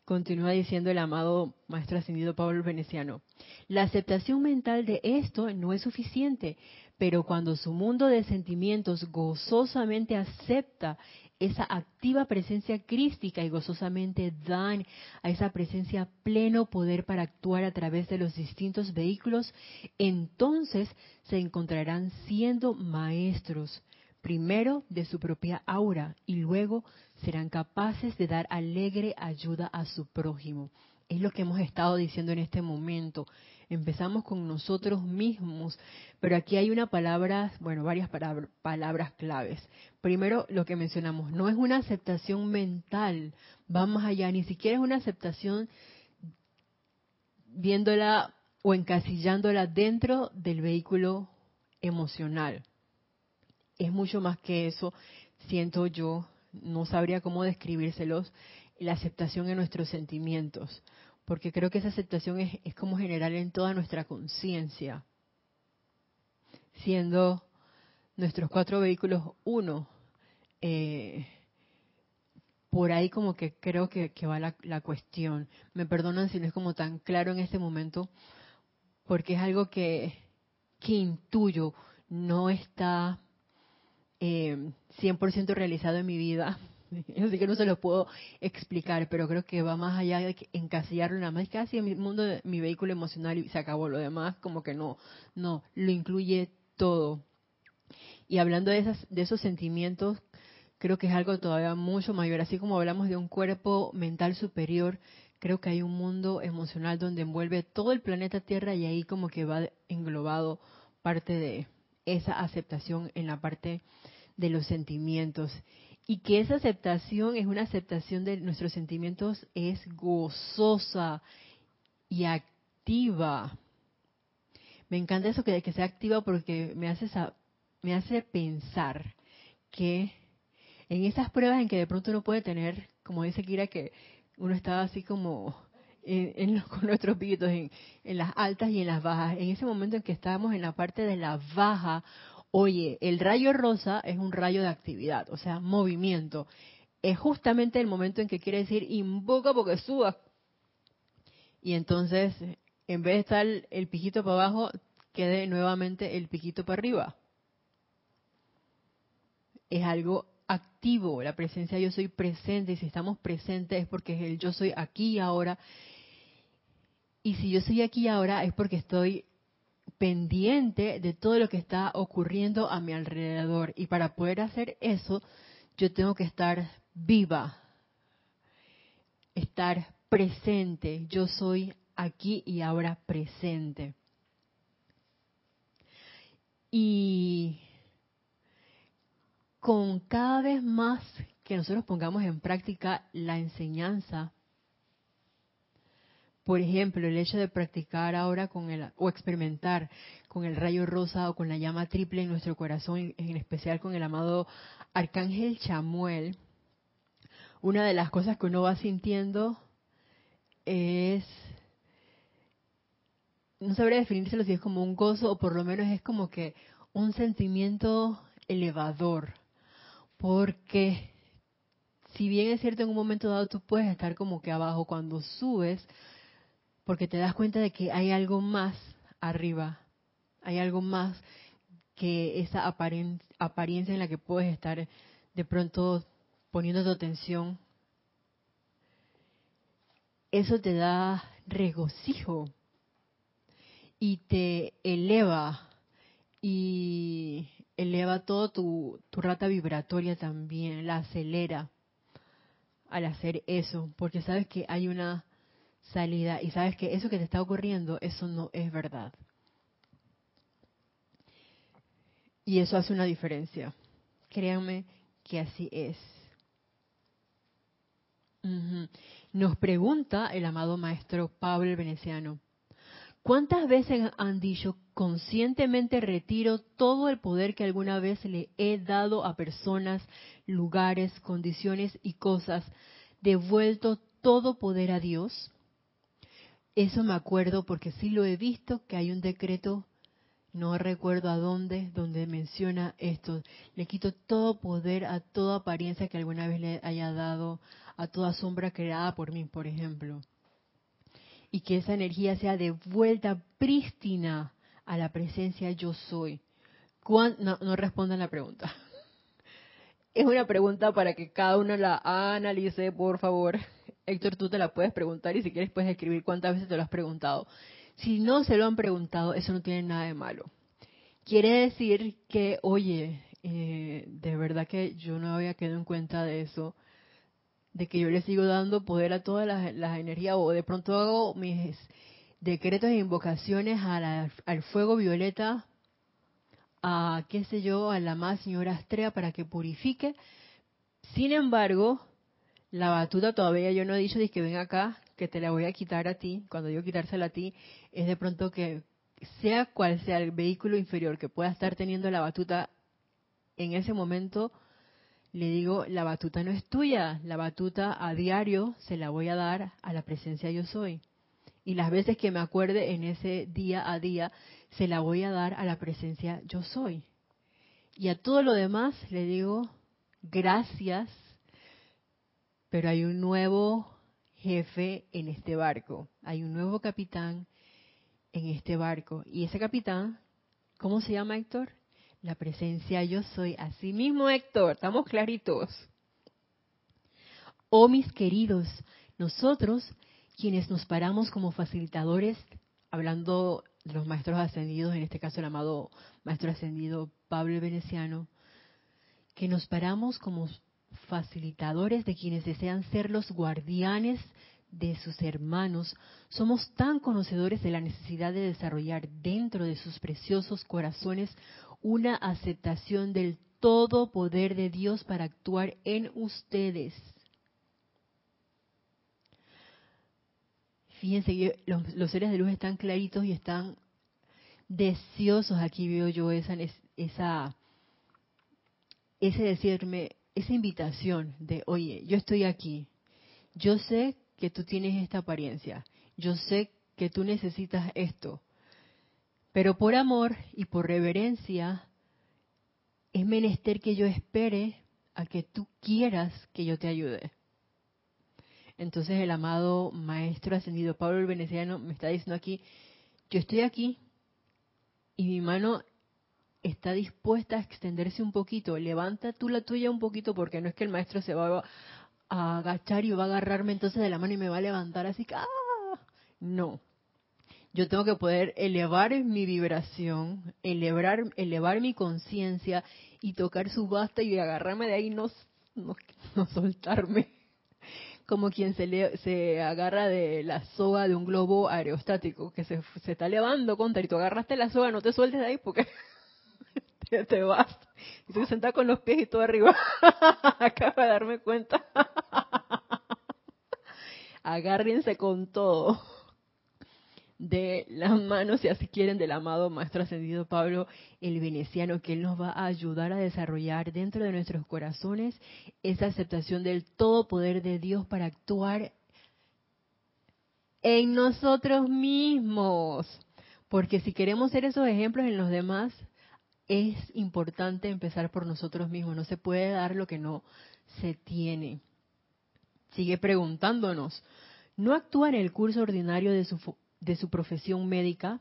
Continúa diciendo el amado Maestro Ascendido Pablo Veneciano. La aceptación mental de esto no es suficiente, pero cuando su mundo de sentimientos gozosamente acepta esa activa presencia crística y gozosamente dan a esa presencia pleno poder para actuar a través de los distintos vehículos, entonces se encontrarán siendo maestros, primero de su propia aura y luego serán capaces de dar alegre ayuda a su prójimo. Es lo que hemos estado diciendo en este momento. Empezamos con nosotros mismos, pero aquí hay una palabra, bueno, varias palabras, claves. Primero, lo que mencionamos, no es una aceptación mental, va más allá, ni siquiera es una aceptación viéndola o encasillándola dentro del vehículo emocional. Es mucho más que eso, siento yo, no sabría cómo describírselos, la aceptación en nuestros sentimientos, porque creo que esa aceptación es, como general en toda nuestra conciencia, siendo nuestros cuatro vehículos uno. Eh, por ahí como que creo que, va la, la, cuestión. Me perdonan si no es como tan claro en este momento, porque es algo que, que intuyo, no está eh, 100% realizado en mi vida. Así que no se lo puedo explicar, pero creo que va más allá de encasillarlo nada más casi en mi mundo mi vehículo emocional y se acabó lo demás, como que no, no, lo incluye todo. Y hablando de, esas, de esos sentimientos, creo que es algo todavía mucho mayor. Así como hablamos de un cuerpo mental superior, creo que hay un mundo emocional donde envuelve todo el planeta Tierra y ahí como que va englobado parte de esa aceptación en la parte de los sentimientos. Y que esa aceptación es una aceptación de nuestros sentimientos, es gozosa y activa. Me encanta eso que, sea activa porque me hace, me hace pensar que en esas pruebas en que de pronto uno puede tener, como dice Kira, que uno estaba así como en, con nuestros pitos, en, en, las altas y en las bajas, en ese momento en que estábamos en la parte de la baja, Oye, el rayo rosa es un rayo de actividad, o sea, movimiento. Es justamente el momento en que quiere decir invoca porque suba. Y entonces, en vez de estar el piquito para abajo, quede nuevamente el piquito para arriba. Es algo activo, la presencia yo soy presente, y si estamos presentes es porque es el yo soy aquí y ahora. Y si yo soy aquí ahora es porque estoy pendiente de todo lo que está ocurriendo a mi alrededor. Y para poder hacer eso, yo tengo que estar viva, estar presente. Yo soy aquí y ahora presente. Y con cada vez más que nosotros pongamos en práctica la enseñanza por ejemplo, el hecho de practicar ahora con el, o experimentar con el rayo rosa o con la llama triple en nuestro corazón, en especial con el amado Arcángel Chamuel, una de las cosas que uno va sintiendo es, no sabría definírselo si es como un gozo o por lo menos es como que un sentimiento elevador, porque si bien es cierto en un momento dado tú puedes estar como que abajo, cuando subes porque te das cuenta de que hay algo más arriba, hay algo más que esa apariencia en la que puedes estar de pronto poniendo tu atención. Eso te da regocijo y te eleva y eleva todo tu, tu rata vibratoria también, la acelera al hacer eso, porque sabes que hay una salida y sabes que eso que te está ocurriendo, eso no es verdad. Y eso hace una diferencia. Créanme que así es. Nos pregunta el amado maestro Pablo el Veneciano, ¿cuántas veces han dicho conscientemente retiro todo el poder que alguna vez le he dado a personas, lugares, condiciones y cosas, devuelto todo poder a Dios? Eso me acuerdo porque sí lo he visto que hay un decreto no recuerdo a dónde, donde menciona esto. Le quito todo poder a toda apariencia que alguna vez le haya dado, a toda sombra creada por mí, por ejemplo. Y que esa energía sea de vuelta prístina a la presencia yo soy. No, no respondan la pregunta. Es una pregunta para que cada uno la analice, por favor. Héctor, tú te la puedes preguntar y si quieres puedes escribir cuántas veces te lo has preguntado. Si no se lo han preguntado, eso no tiene nada de malo. Quiere decir que, oye, eh, de verdad que yo no había quedado en cuenta de eso, de que yo le sigo dando poder a todas las, energías, o de pronto hago mis decretos e invocaciones al fuego violeta, a qué sé yo, a la más señora Astrea para que purifique. Sin embargo, la batuta todavía yo no he dicho, de que ven acá, que te la voy a quitar a ti, cuando digo quitársela a ti, es de pronto que sea cual sea el vehículo inferior que pueda estar teniendo la batuta en ese momento, le digo, la batuta no es tuya, la batuta a diario se la voy a dar a la presencia yo soy. Y las veces que me acuerde en ese día a día, se la voy a dar a la presencia yo soy. Y a todo lo demás le digo, gracias, pero hay un nuevo jefe en este barco. Hay un nuevo capitán en este barco. Y ese capitán, ¿cómo se llama Héctor? La presencia yo soy. Así mismo Héctor, estamos claritos. Oh mis queridos, nosotros quienes nos paramos como facilitadores, hablando de los maestros ascendidos, en este caso el amado maestro ascendido Pablo Veneciano, que nos paramos como facilitadores de quienes desean ser los guardianes de sus hermanos, somos tan conocedores de la necesidad de desarrollar dentro de sus preciosos corazones una aceptación del todo poder de Dios para actuar en ustedes. Fíjense, los, los, seres de luz están claritos y están deseosos. Aquí veo yo esa, esa, ese decirme, esa invitación de, oye, yo estoy aquí, yo sé que tú tienes esta apariencia, yo sé que tú necesitas esto, pero por amor y por reverencia es menester que yo espere a que tú quieras que yo te ayude. Entonces el amado Maestro Ascendido Pablo el Veneciano me está diciendo aquí, yo estoy aquí y mi mano está dispuesta a extenderse un poquito, levanta tú la tuya un poquito porque no es que el maestro se va a agachar y va a agarrarme entonces de la mano y me va a levantar así que ¡ah! no. Yo tengo que poder elevar mi vibración, elevar, elevar mi conciencia y tocar su basta y agarrarme de ahí, no, no, no soltarme. Como quien se, le, se agarra de la soga de un globo aerostático que se, se está elevando contra y tú agarraste la soga, no te sueltes de ahí porque te vas. Y tú sentada con los pies y todo arriba. Acaba de darme cuenta. Agárrense con todo de las manos, si así quieren, del amado Maestro Ascendido Pablo el Veneciano, que Él nos va a ayudar a desarrollar dentro de nuestros corazones esa aceptación del todo poder de Dios para actuar en nosotros mismos. Porque si queremos ser esos ejemplos en los demás, es importante empezar por nosotros mismos. No se puede dar lo que no se tiene. Sigue preguntándonos, ¿no actúa en el curso ordinario de su, profesión médica?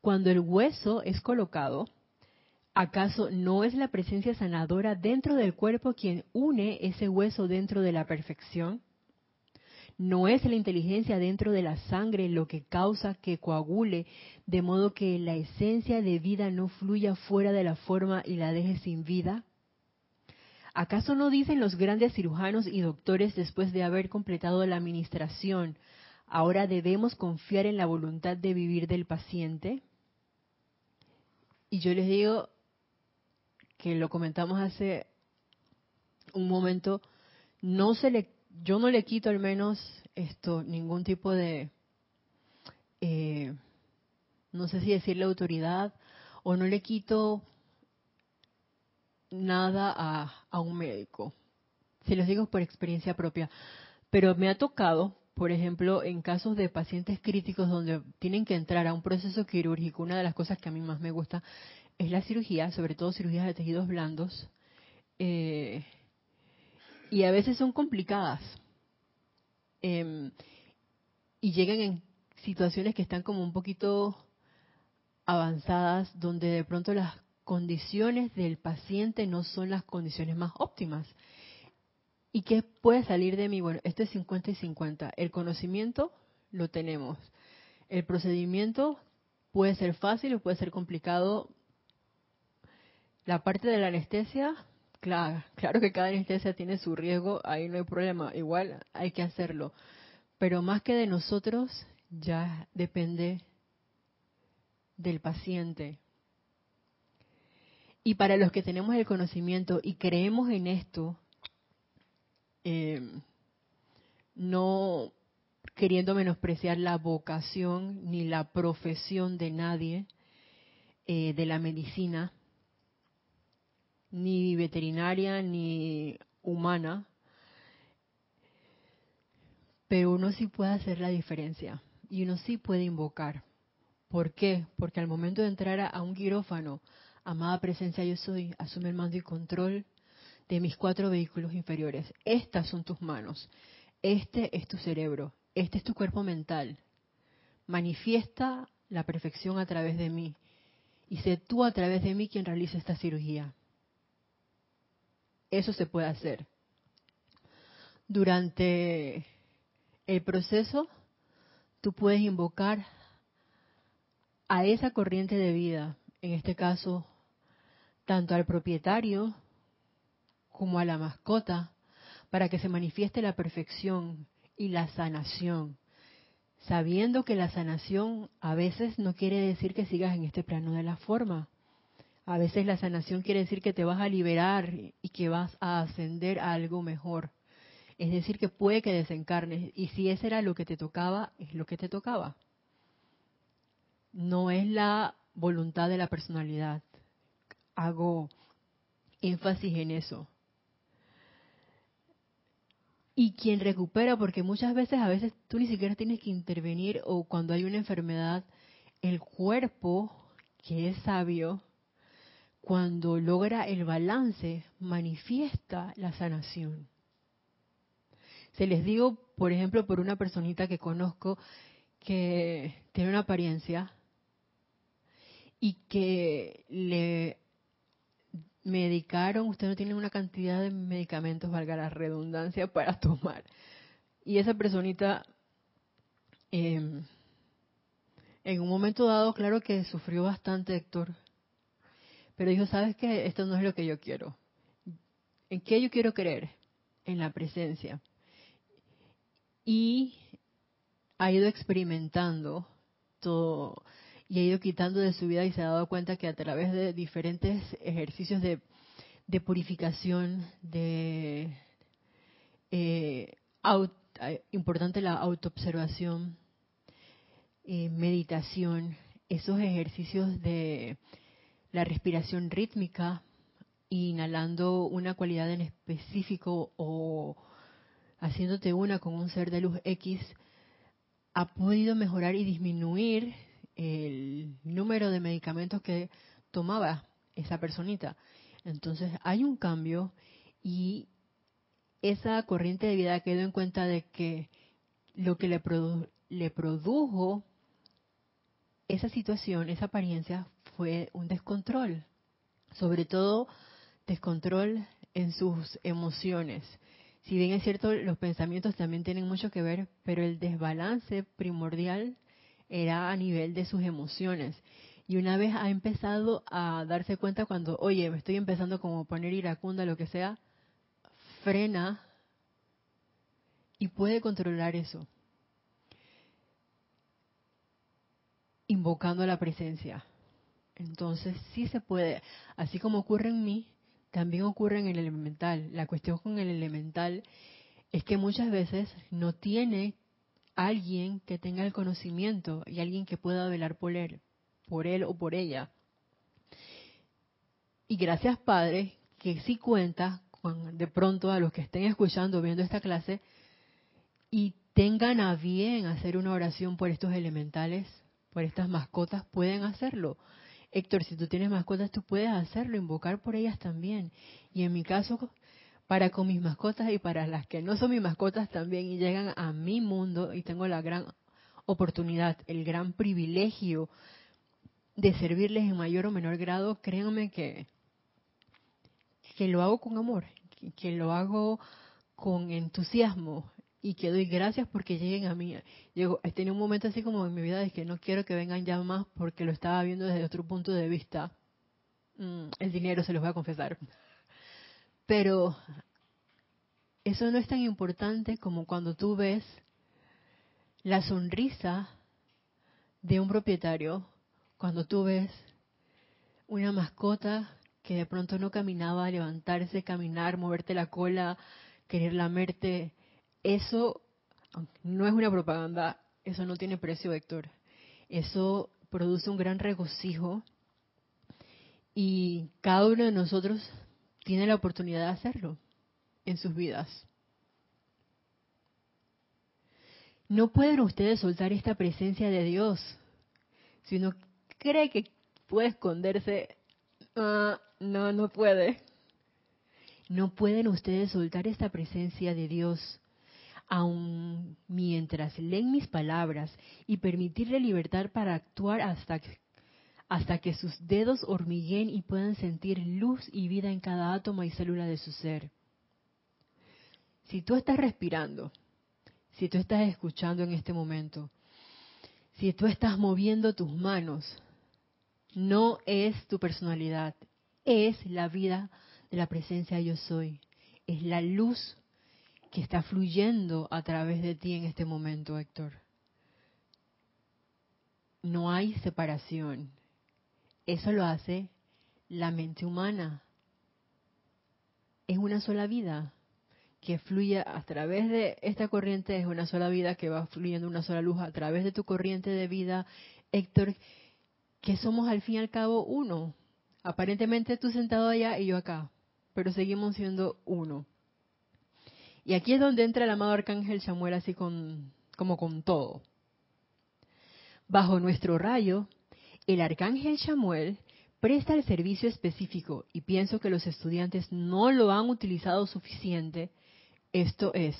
Cuando el hueso es colocado, ¿acaso no es la presencia sanadora dentro del cuerpo quien une ese hueso dentro de la perfección? No es la inteligencia dentro de la sangre lo que causa que coagule, de modo que la esencia de vida no fluya fuera de la forma y la deje sin vida. ¿Acaso no dicen los grandes cirujanos y doctores después de haber completado la administración, ahora debemos confiar en la voluntad de vivir del paciente? Y yo les digo que lo comentamos hace un momento, no se le, yo no le quito al menos esto, ningún tipo de, eh, no sé si decirle autoridad, o no le quito nada a, un médico. Se los digo por experiencia propia. Pero me ha tocado, por ejemplo, en casos de pacientes críticos donde tienen que entrar a un proceso quirúrgico, una de las cosas que a mí más me gusta es la cirugía, sobre todo cirugías de tejidos blandos, eh, y a veces son complicadas. Em, y llegan en situaciones que están como un poquito avanzadas, donde de pronto las condiciones del paciente no son las condiciones más óptimas. ¿Y qué puede salir de mí? Bueno, esto es 50 y 50. El conocimiento lo tenemos. El procedimiento puede ser fácil o puede ser complicado. La parte de la anestesia, claro, claro que cada anestesia tiene su riesgo, ahí no hay problema, igual hay que hacerlo. Pero más que de nosotros, ya depende del paciente. Y para los que tenemos el conocimiento y creemos en esto, eh, no queriendo menospreciar la vocación ni la profesión de nadie eh, de la medicina, ni veterinaria ni humana, pero uno sí puede hacer la diferencia y uno sí puede invocar. ¿Por qué? Porque al momento de entrar a, un quirófano, amada presencia yo soy, asume el mando y control de mis cuatro vehículos inferiores. Estas son tus manos, este es tu cerebro, este es tu cuerpo mental. Manifiesta la perfección a través de mí y sé tú a través de mí quien realiza esta cirugía. Eso se puede hacer. Durante el proceso, tú puedes invocar a esa corriente de vida, en este caso, tanto al propietario como a la mascota, para que se manifieste la perfección y la sanación, sabiendo que la sanación a veces no quiere decir que sigas en este plano de la forma. A veces la sanación quiere decir que te vas a liberar y que vas a ascender a algo mejor. Es decir, que puede que desencarnes. Y si ese era lo que te tocaba, es lo que te tocaba no es la voluntad de la personalidad. Hago énfasis en eso. Y quien recupera, porque muchas veces, a veces tú ni siquiera tienes que intervenir o cuando hay una enfermedad, el cuerpo, que es sabio, cuando logra el balance, manifiesta la sanación. Se les digo, por ejemplo, por una personita que conozco que tiene una apariencia y que le medicaron, usted no tiene una cantidad de medicamentos, valga la redundancia, para tomar. Y esa personita, em, en un momento dado, claro que sufrió bastante, Héctor, pero dijo, ¿sabes qué? Esto no es lo que yo quiero. ¿En qué yo quiero creer? En la presencia. Y ha ido experimentando todo y ha ido quitando de su vida y se ha dado cuenta que a través de diferentes ejercicios de, purificación, de eh, importante la autoobservación, eh, meditación, esos ejercicios de la respiración rítmica, inhalando una cualidad en específico o haciéndote una con un ser de luz X, ha podido mejorar y disminuir el número de medicamentos que tomaba esa personita. Entonces hay un cambio y esa corriente de vida quedó en cuenta de que lo que le, le produjo esa situación, esa apariencia, fue un descontrol. Sobre todo descontrol en sus emociones. Si bien es cierto, los pensamientos también tienen mucho que ver, pero el desbalance primordial era a nivel de sus emociones. Y una vez ha empezado a darse cuenta cuando, oye, me estoy empezando como poner iracunda, lo que sea, frena y puede controlar eso. Invocando la presencia. Entonces sí se puede, así como ocurre en mí, también ocurre en el elemental. La cuestión con el elemental es que muchas veces no tiene alguien que tenga el conocimiento y alguien que pueda velar por él, por él o por ella. Y gracias Padre, que sí cuenta con, de pronto a los que estén escuchando, viendo esta clase, y tengan a bien hacer una oración por estos elementales, por estas mascotas, pueden hacerlo. Héctor, si tú tienes mascotas, tú puedes hacerlo, invocar por ellas también. Y en mi caso, para con mis mascotas y para las que no son mis mascotas también y llegan a mi mundo y tengo la gran oportunidad, el gran privilegio de servirles en mayor o menor grado, créanme que, que lo hago con amor, que, lo hago con entusiasmo y que doy gracias porque lleguen a mí. Llego, tenido un momento así como en mi vida de que no quiero que vengan ya más porque lo estaba viendo desde otro punto de vista. Mm, el dinero, se los voy a confesar. Pero eso no es tan importante como cuando tú ves la sonrisa de un propietario, cuando tú ves una mascota que de pronto no caminaba, levantarse, caminar, moverte la cola, querer lamerte, eso no es una propaganda, eso no tiene precio, Héctor. Eso produce un gran regocijo y cada uno de nosotros tiene la oportunidad de hacerlo en sus vidas. No pueden ustedes soltar esta presencia de Dios. Si uno cree que puede esconderse, ah, no, no puede. No pueden ustedes soltar esta presencia de Dios, aun mientras leen mis palabras y permitirle libertad para actuar hasta que hasta que sus dedos hormiguen y puedan sentir luz y vida en cada átomo y célula de su ser. Si tú estás respirando, si tú estás escuchando en este momento, si tú estás moviendo tus manos, no es tu personalidad, es la vida de la presencia yo soy, es la luz que está fluyendo a través de ti en este momento, Héctor. No hay separación, eso lo hace la mente humana. Es una sola vida que fluye a través de esta corriente, es una sola vida que va fluyendo una sola luz a través de tu corriente de vida, Héctor, que somos al fin y al cabo uno. Aparentemente tú sentado allá y yo acá, pero seguimos siendo uno. Y aquí es donde entra el amado arcángel Samuel así con, como con todo. Bajo nuestro rayo el arcángel Samuel presta el servicio específico y pienso que los estudiantes no lo han utilizado suficiente. Esto es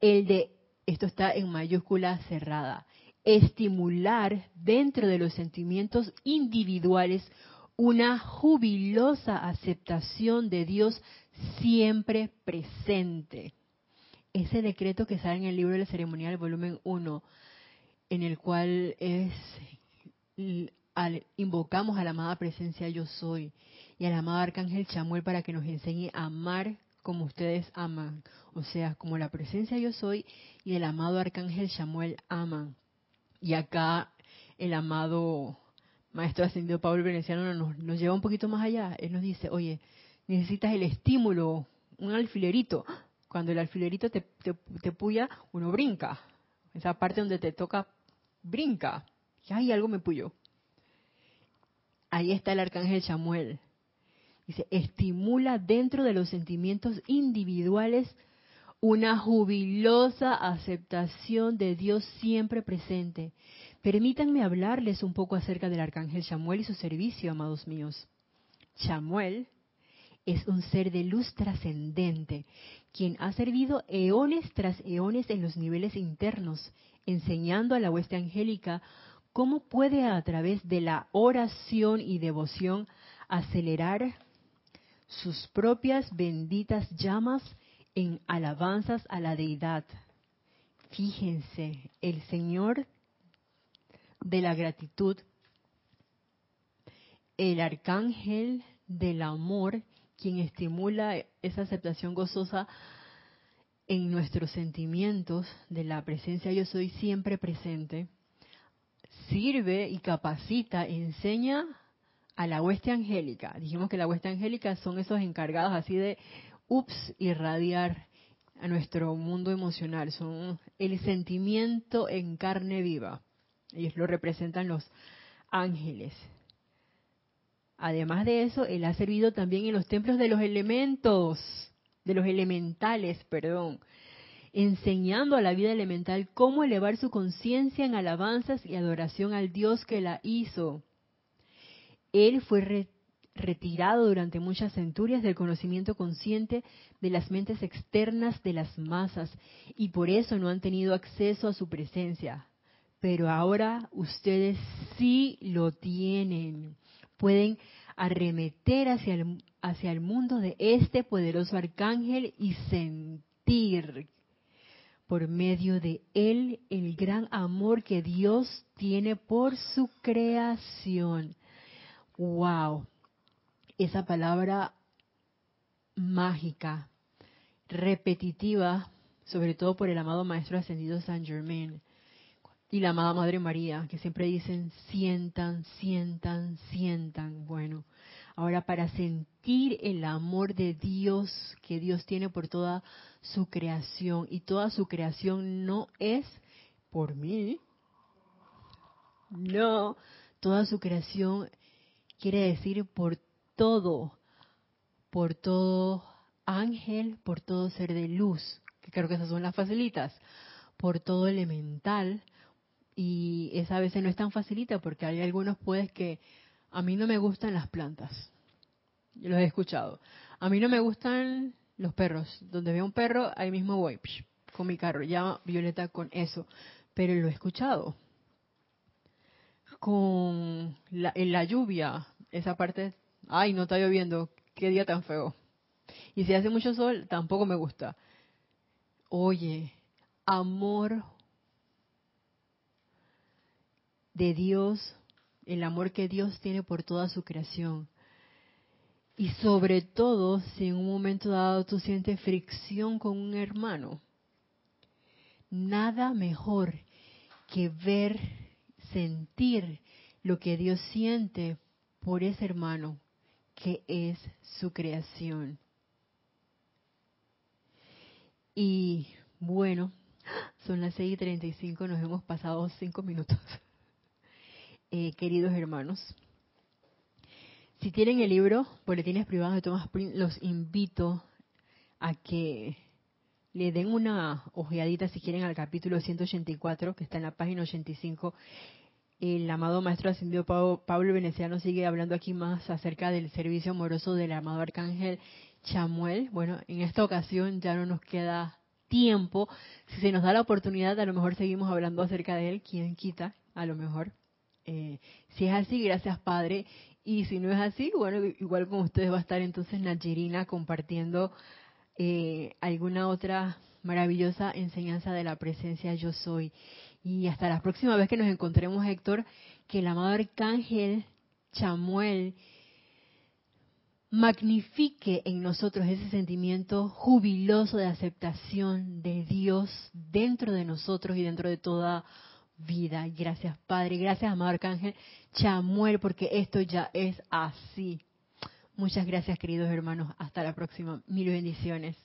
el de, esto está en mayúscula cerrada, estimular dentro de los sentimientos individuales una jubilosa aceptación de Dios siempre presente. Ese decreto que sale en el libro de la ceremonial, volumen 1, en el cual es al, invocamos a la amada presencia yo soy y al amado arcángel Chamuel para que nos enseñe a amar como ustedes aman, o sea, como la presencia yo soy y el amado arcángel Chamuel aman. Y acá el amado maestro ascendido Pablo Veneciano nos, nos lleva un poquito más allá. Él nos dice, oye, necesitas el estímulo, un alfilerito. Cuando el alfilerito te, te, te puya, uno brinca. Esa parte donde te toca, brinca ay, algo me puyó. Ahí está el arcángel Samuel. Dice, estimula dentro de los sentimientos individuales una jubilosa aceptación de Dios siempre presente. Permítanme hablarles un poco acerca del arcángel Samuel y su servicio, amados míos. Samuel es un ser de luz trascendente, quien ha servido eones tras eones en los niveles internos, enseñando a la hueste angélica ¿Cómo puede a través de la oración y devoción acelerar sus propias benditas llamas en alabanzas a la deidad? Fíjense, el Señor de la gratitud, el arcángel del amor, quien estimula esa aceptación gozosa en nuestros sentimientos de la presencia yo soy siempre presente, sirve y capacita, enseña a la hueste angélica. Dijimos que la hueste angélica son esos encargados así de, ups, irradiar a nuestro mundo emocional. Son el sentimiento en carne viva. Ellos lo representan los ángeles. Además de eso, él ha servido también en los templos de los elementos, de los elementales, perdón, enseñando a la vida elemental cómo elevar su conciencia en alabanzas y adoración al Dios que la hizo. Él fue retirado durante muchas centurias del conocimiento consciente de las mentes externas de las masas y por eso no han tenido acceso a su presencia. Pero ahora ustedes sí lo tienen pueden arremeter hacia el, hacia el mundo de este poderoso arcángel y sentir por medio de él el gran amor que Dios tiene por su creación. ¡Wow! Esa palabra mágica, repetitiva, sobre todo por el amado Maestro Ascendido San Germain y la amada Madre María, que siempre dicen, sientan, sientan, sientan. Bueno, ahora para sentir el amor de Dios que Dios tiene por toda su creación, y toda su creación no es por mí, no, toda su creación quiere decir por todo, por todo ángel, por todo ser de luz, que creo que esas son las facilitas, por todo elemental, y esa a veces no es tan facilita porque hay algunos puedes que a mí no me gustan las plantas. Yo los he escuchado. A mí no me gustan los perros. Donde veo un perro, ahí mismo voy con mi carro. Ya Violeta con eso. Pero lo he escuchado. Con la, en la lluvia, esa parte, ay, no está lloviendo, qué día tan feo. Y si hace mucho sol, tampoco me gusta. Oye, amor de Dios, el amor que Dios tiene por toda su creación. Y sobre todo si en un momento dado tú sientes fricción con un hermano, nada mejor que ver, sentir lo que Dios siente por ese hermano que es su creación. Y bueno, son las 6 y 35, nos hemos pasado cinco minutos. Eh, queridos hermanos. Si tienen el libro Boletines Privados de Thomas Prince, los invito a que le den una ojeadita si quieren al capítulo 184 que está en la página 85. El amado Maestro Ascendido Pablo Veneciano sigue hablando aquí más acerca del servicio amoroso del amado Arcángel Chamuel. Bueno, en esta ocasión ya no nos queda tiempo. Si se nos da la oportunidad, a lo mejor seguimos hablando acerca de él. ¿Quién quita? A lo mejor. Eh, si es así, gracias Padre. Y si no es así, bueno, igual con ustedes va a estar entonces Nayirina compartiendo eh, alguna otra maravillosa enseñanza de la presencia yo soy. Y hasta la próxima vez que nos encontremos, Héctor, que el amado arcángel Chamuel magnifique en nosotros ese sentimiento jubiloso de aceptación de Dios dentro de nosotros y dentro de toda vida. Gracias, Padre. Gracias, amado Arcángel Chamuel, porque esto ya es así. Muchas gracias, queridos hermanos. Hasta la próxima. Mil bendiciones.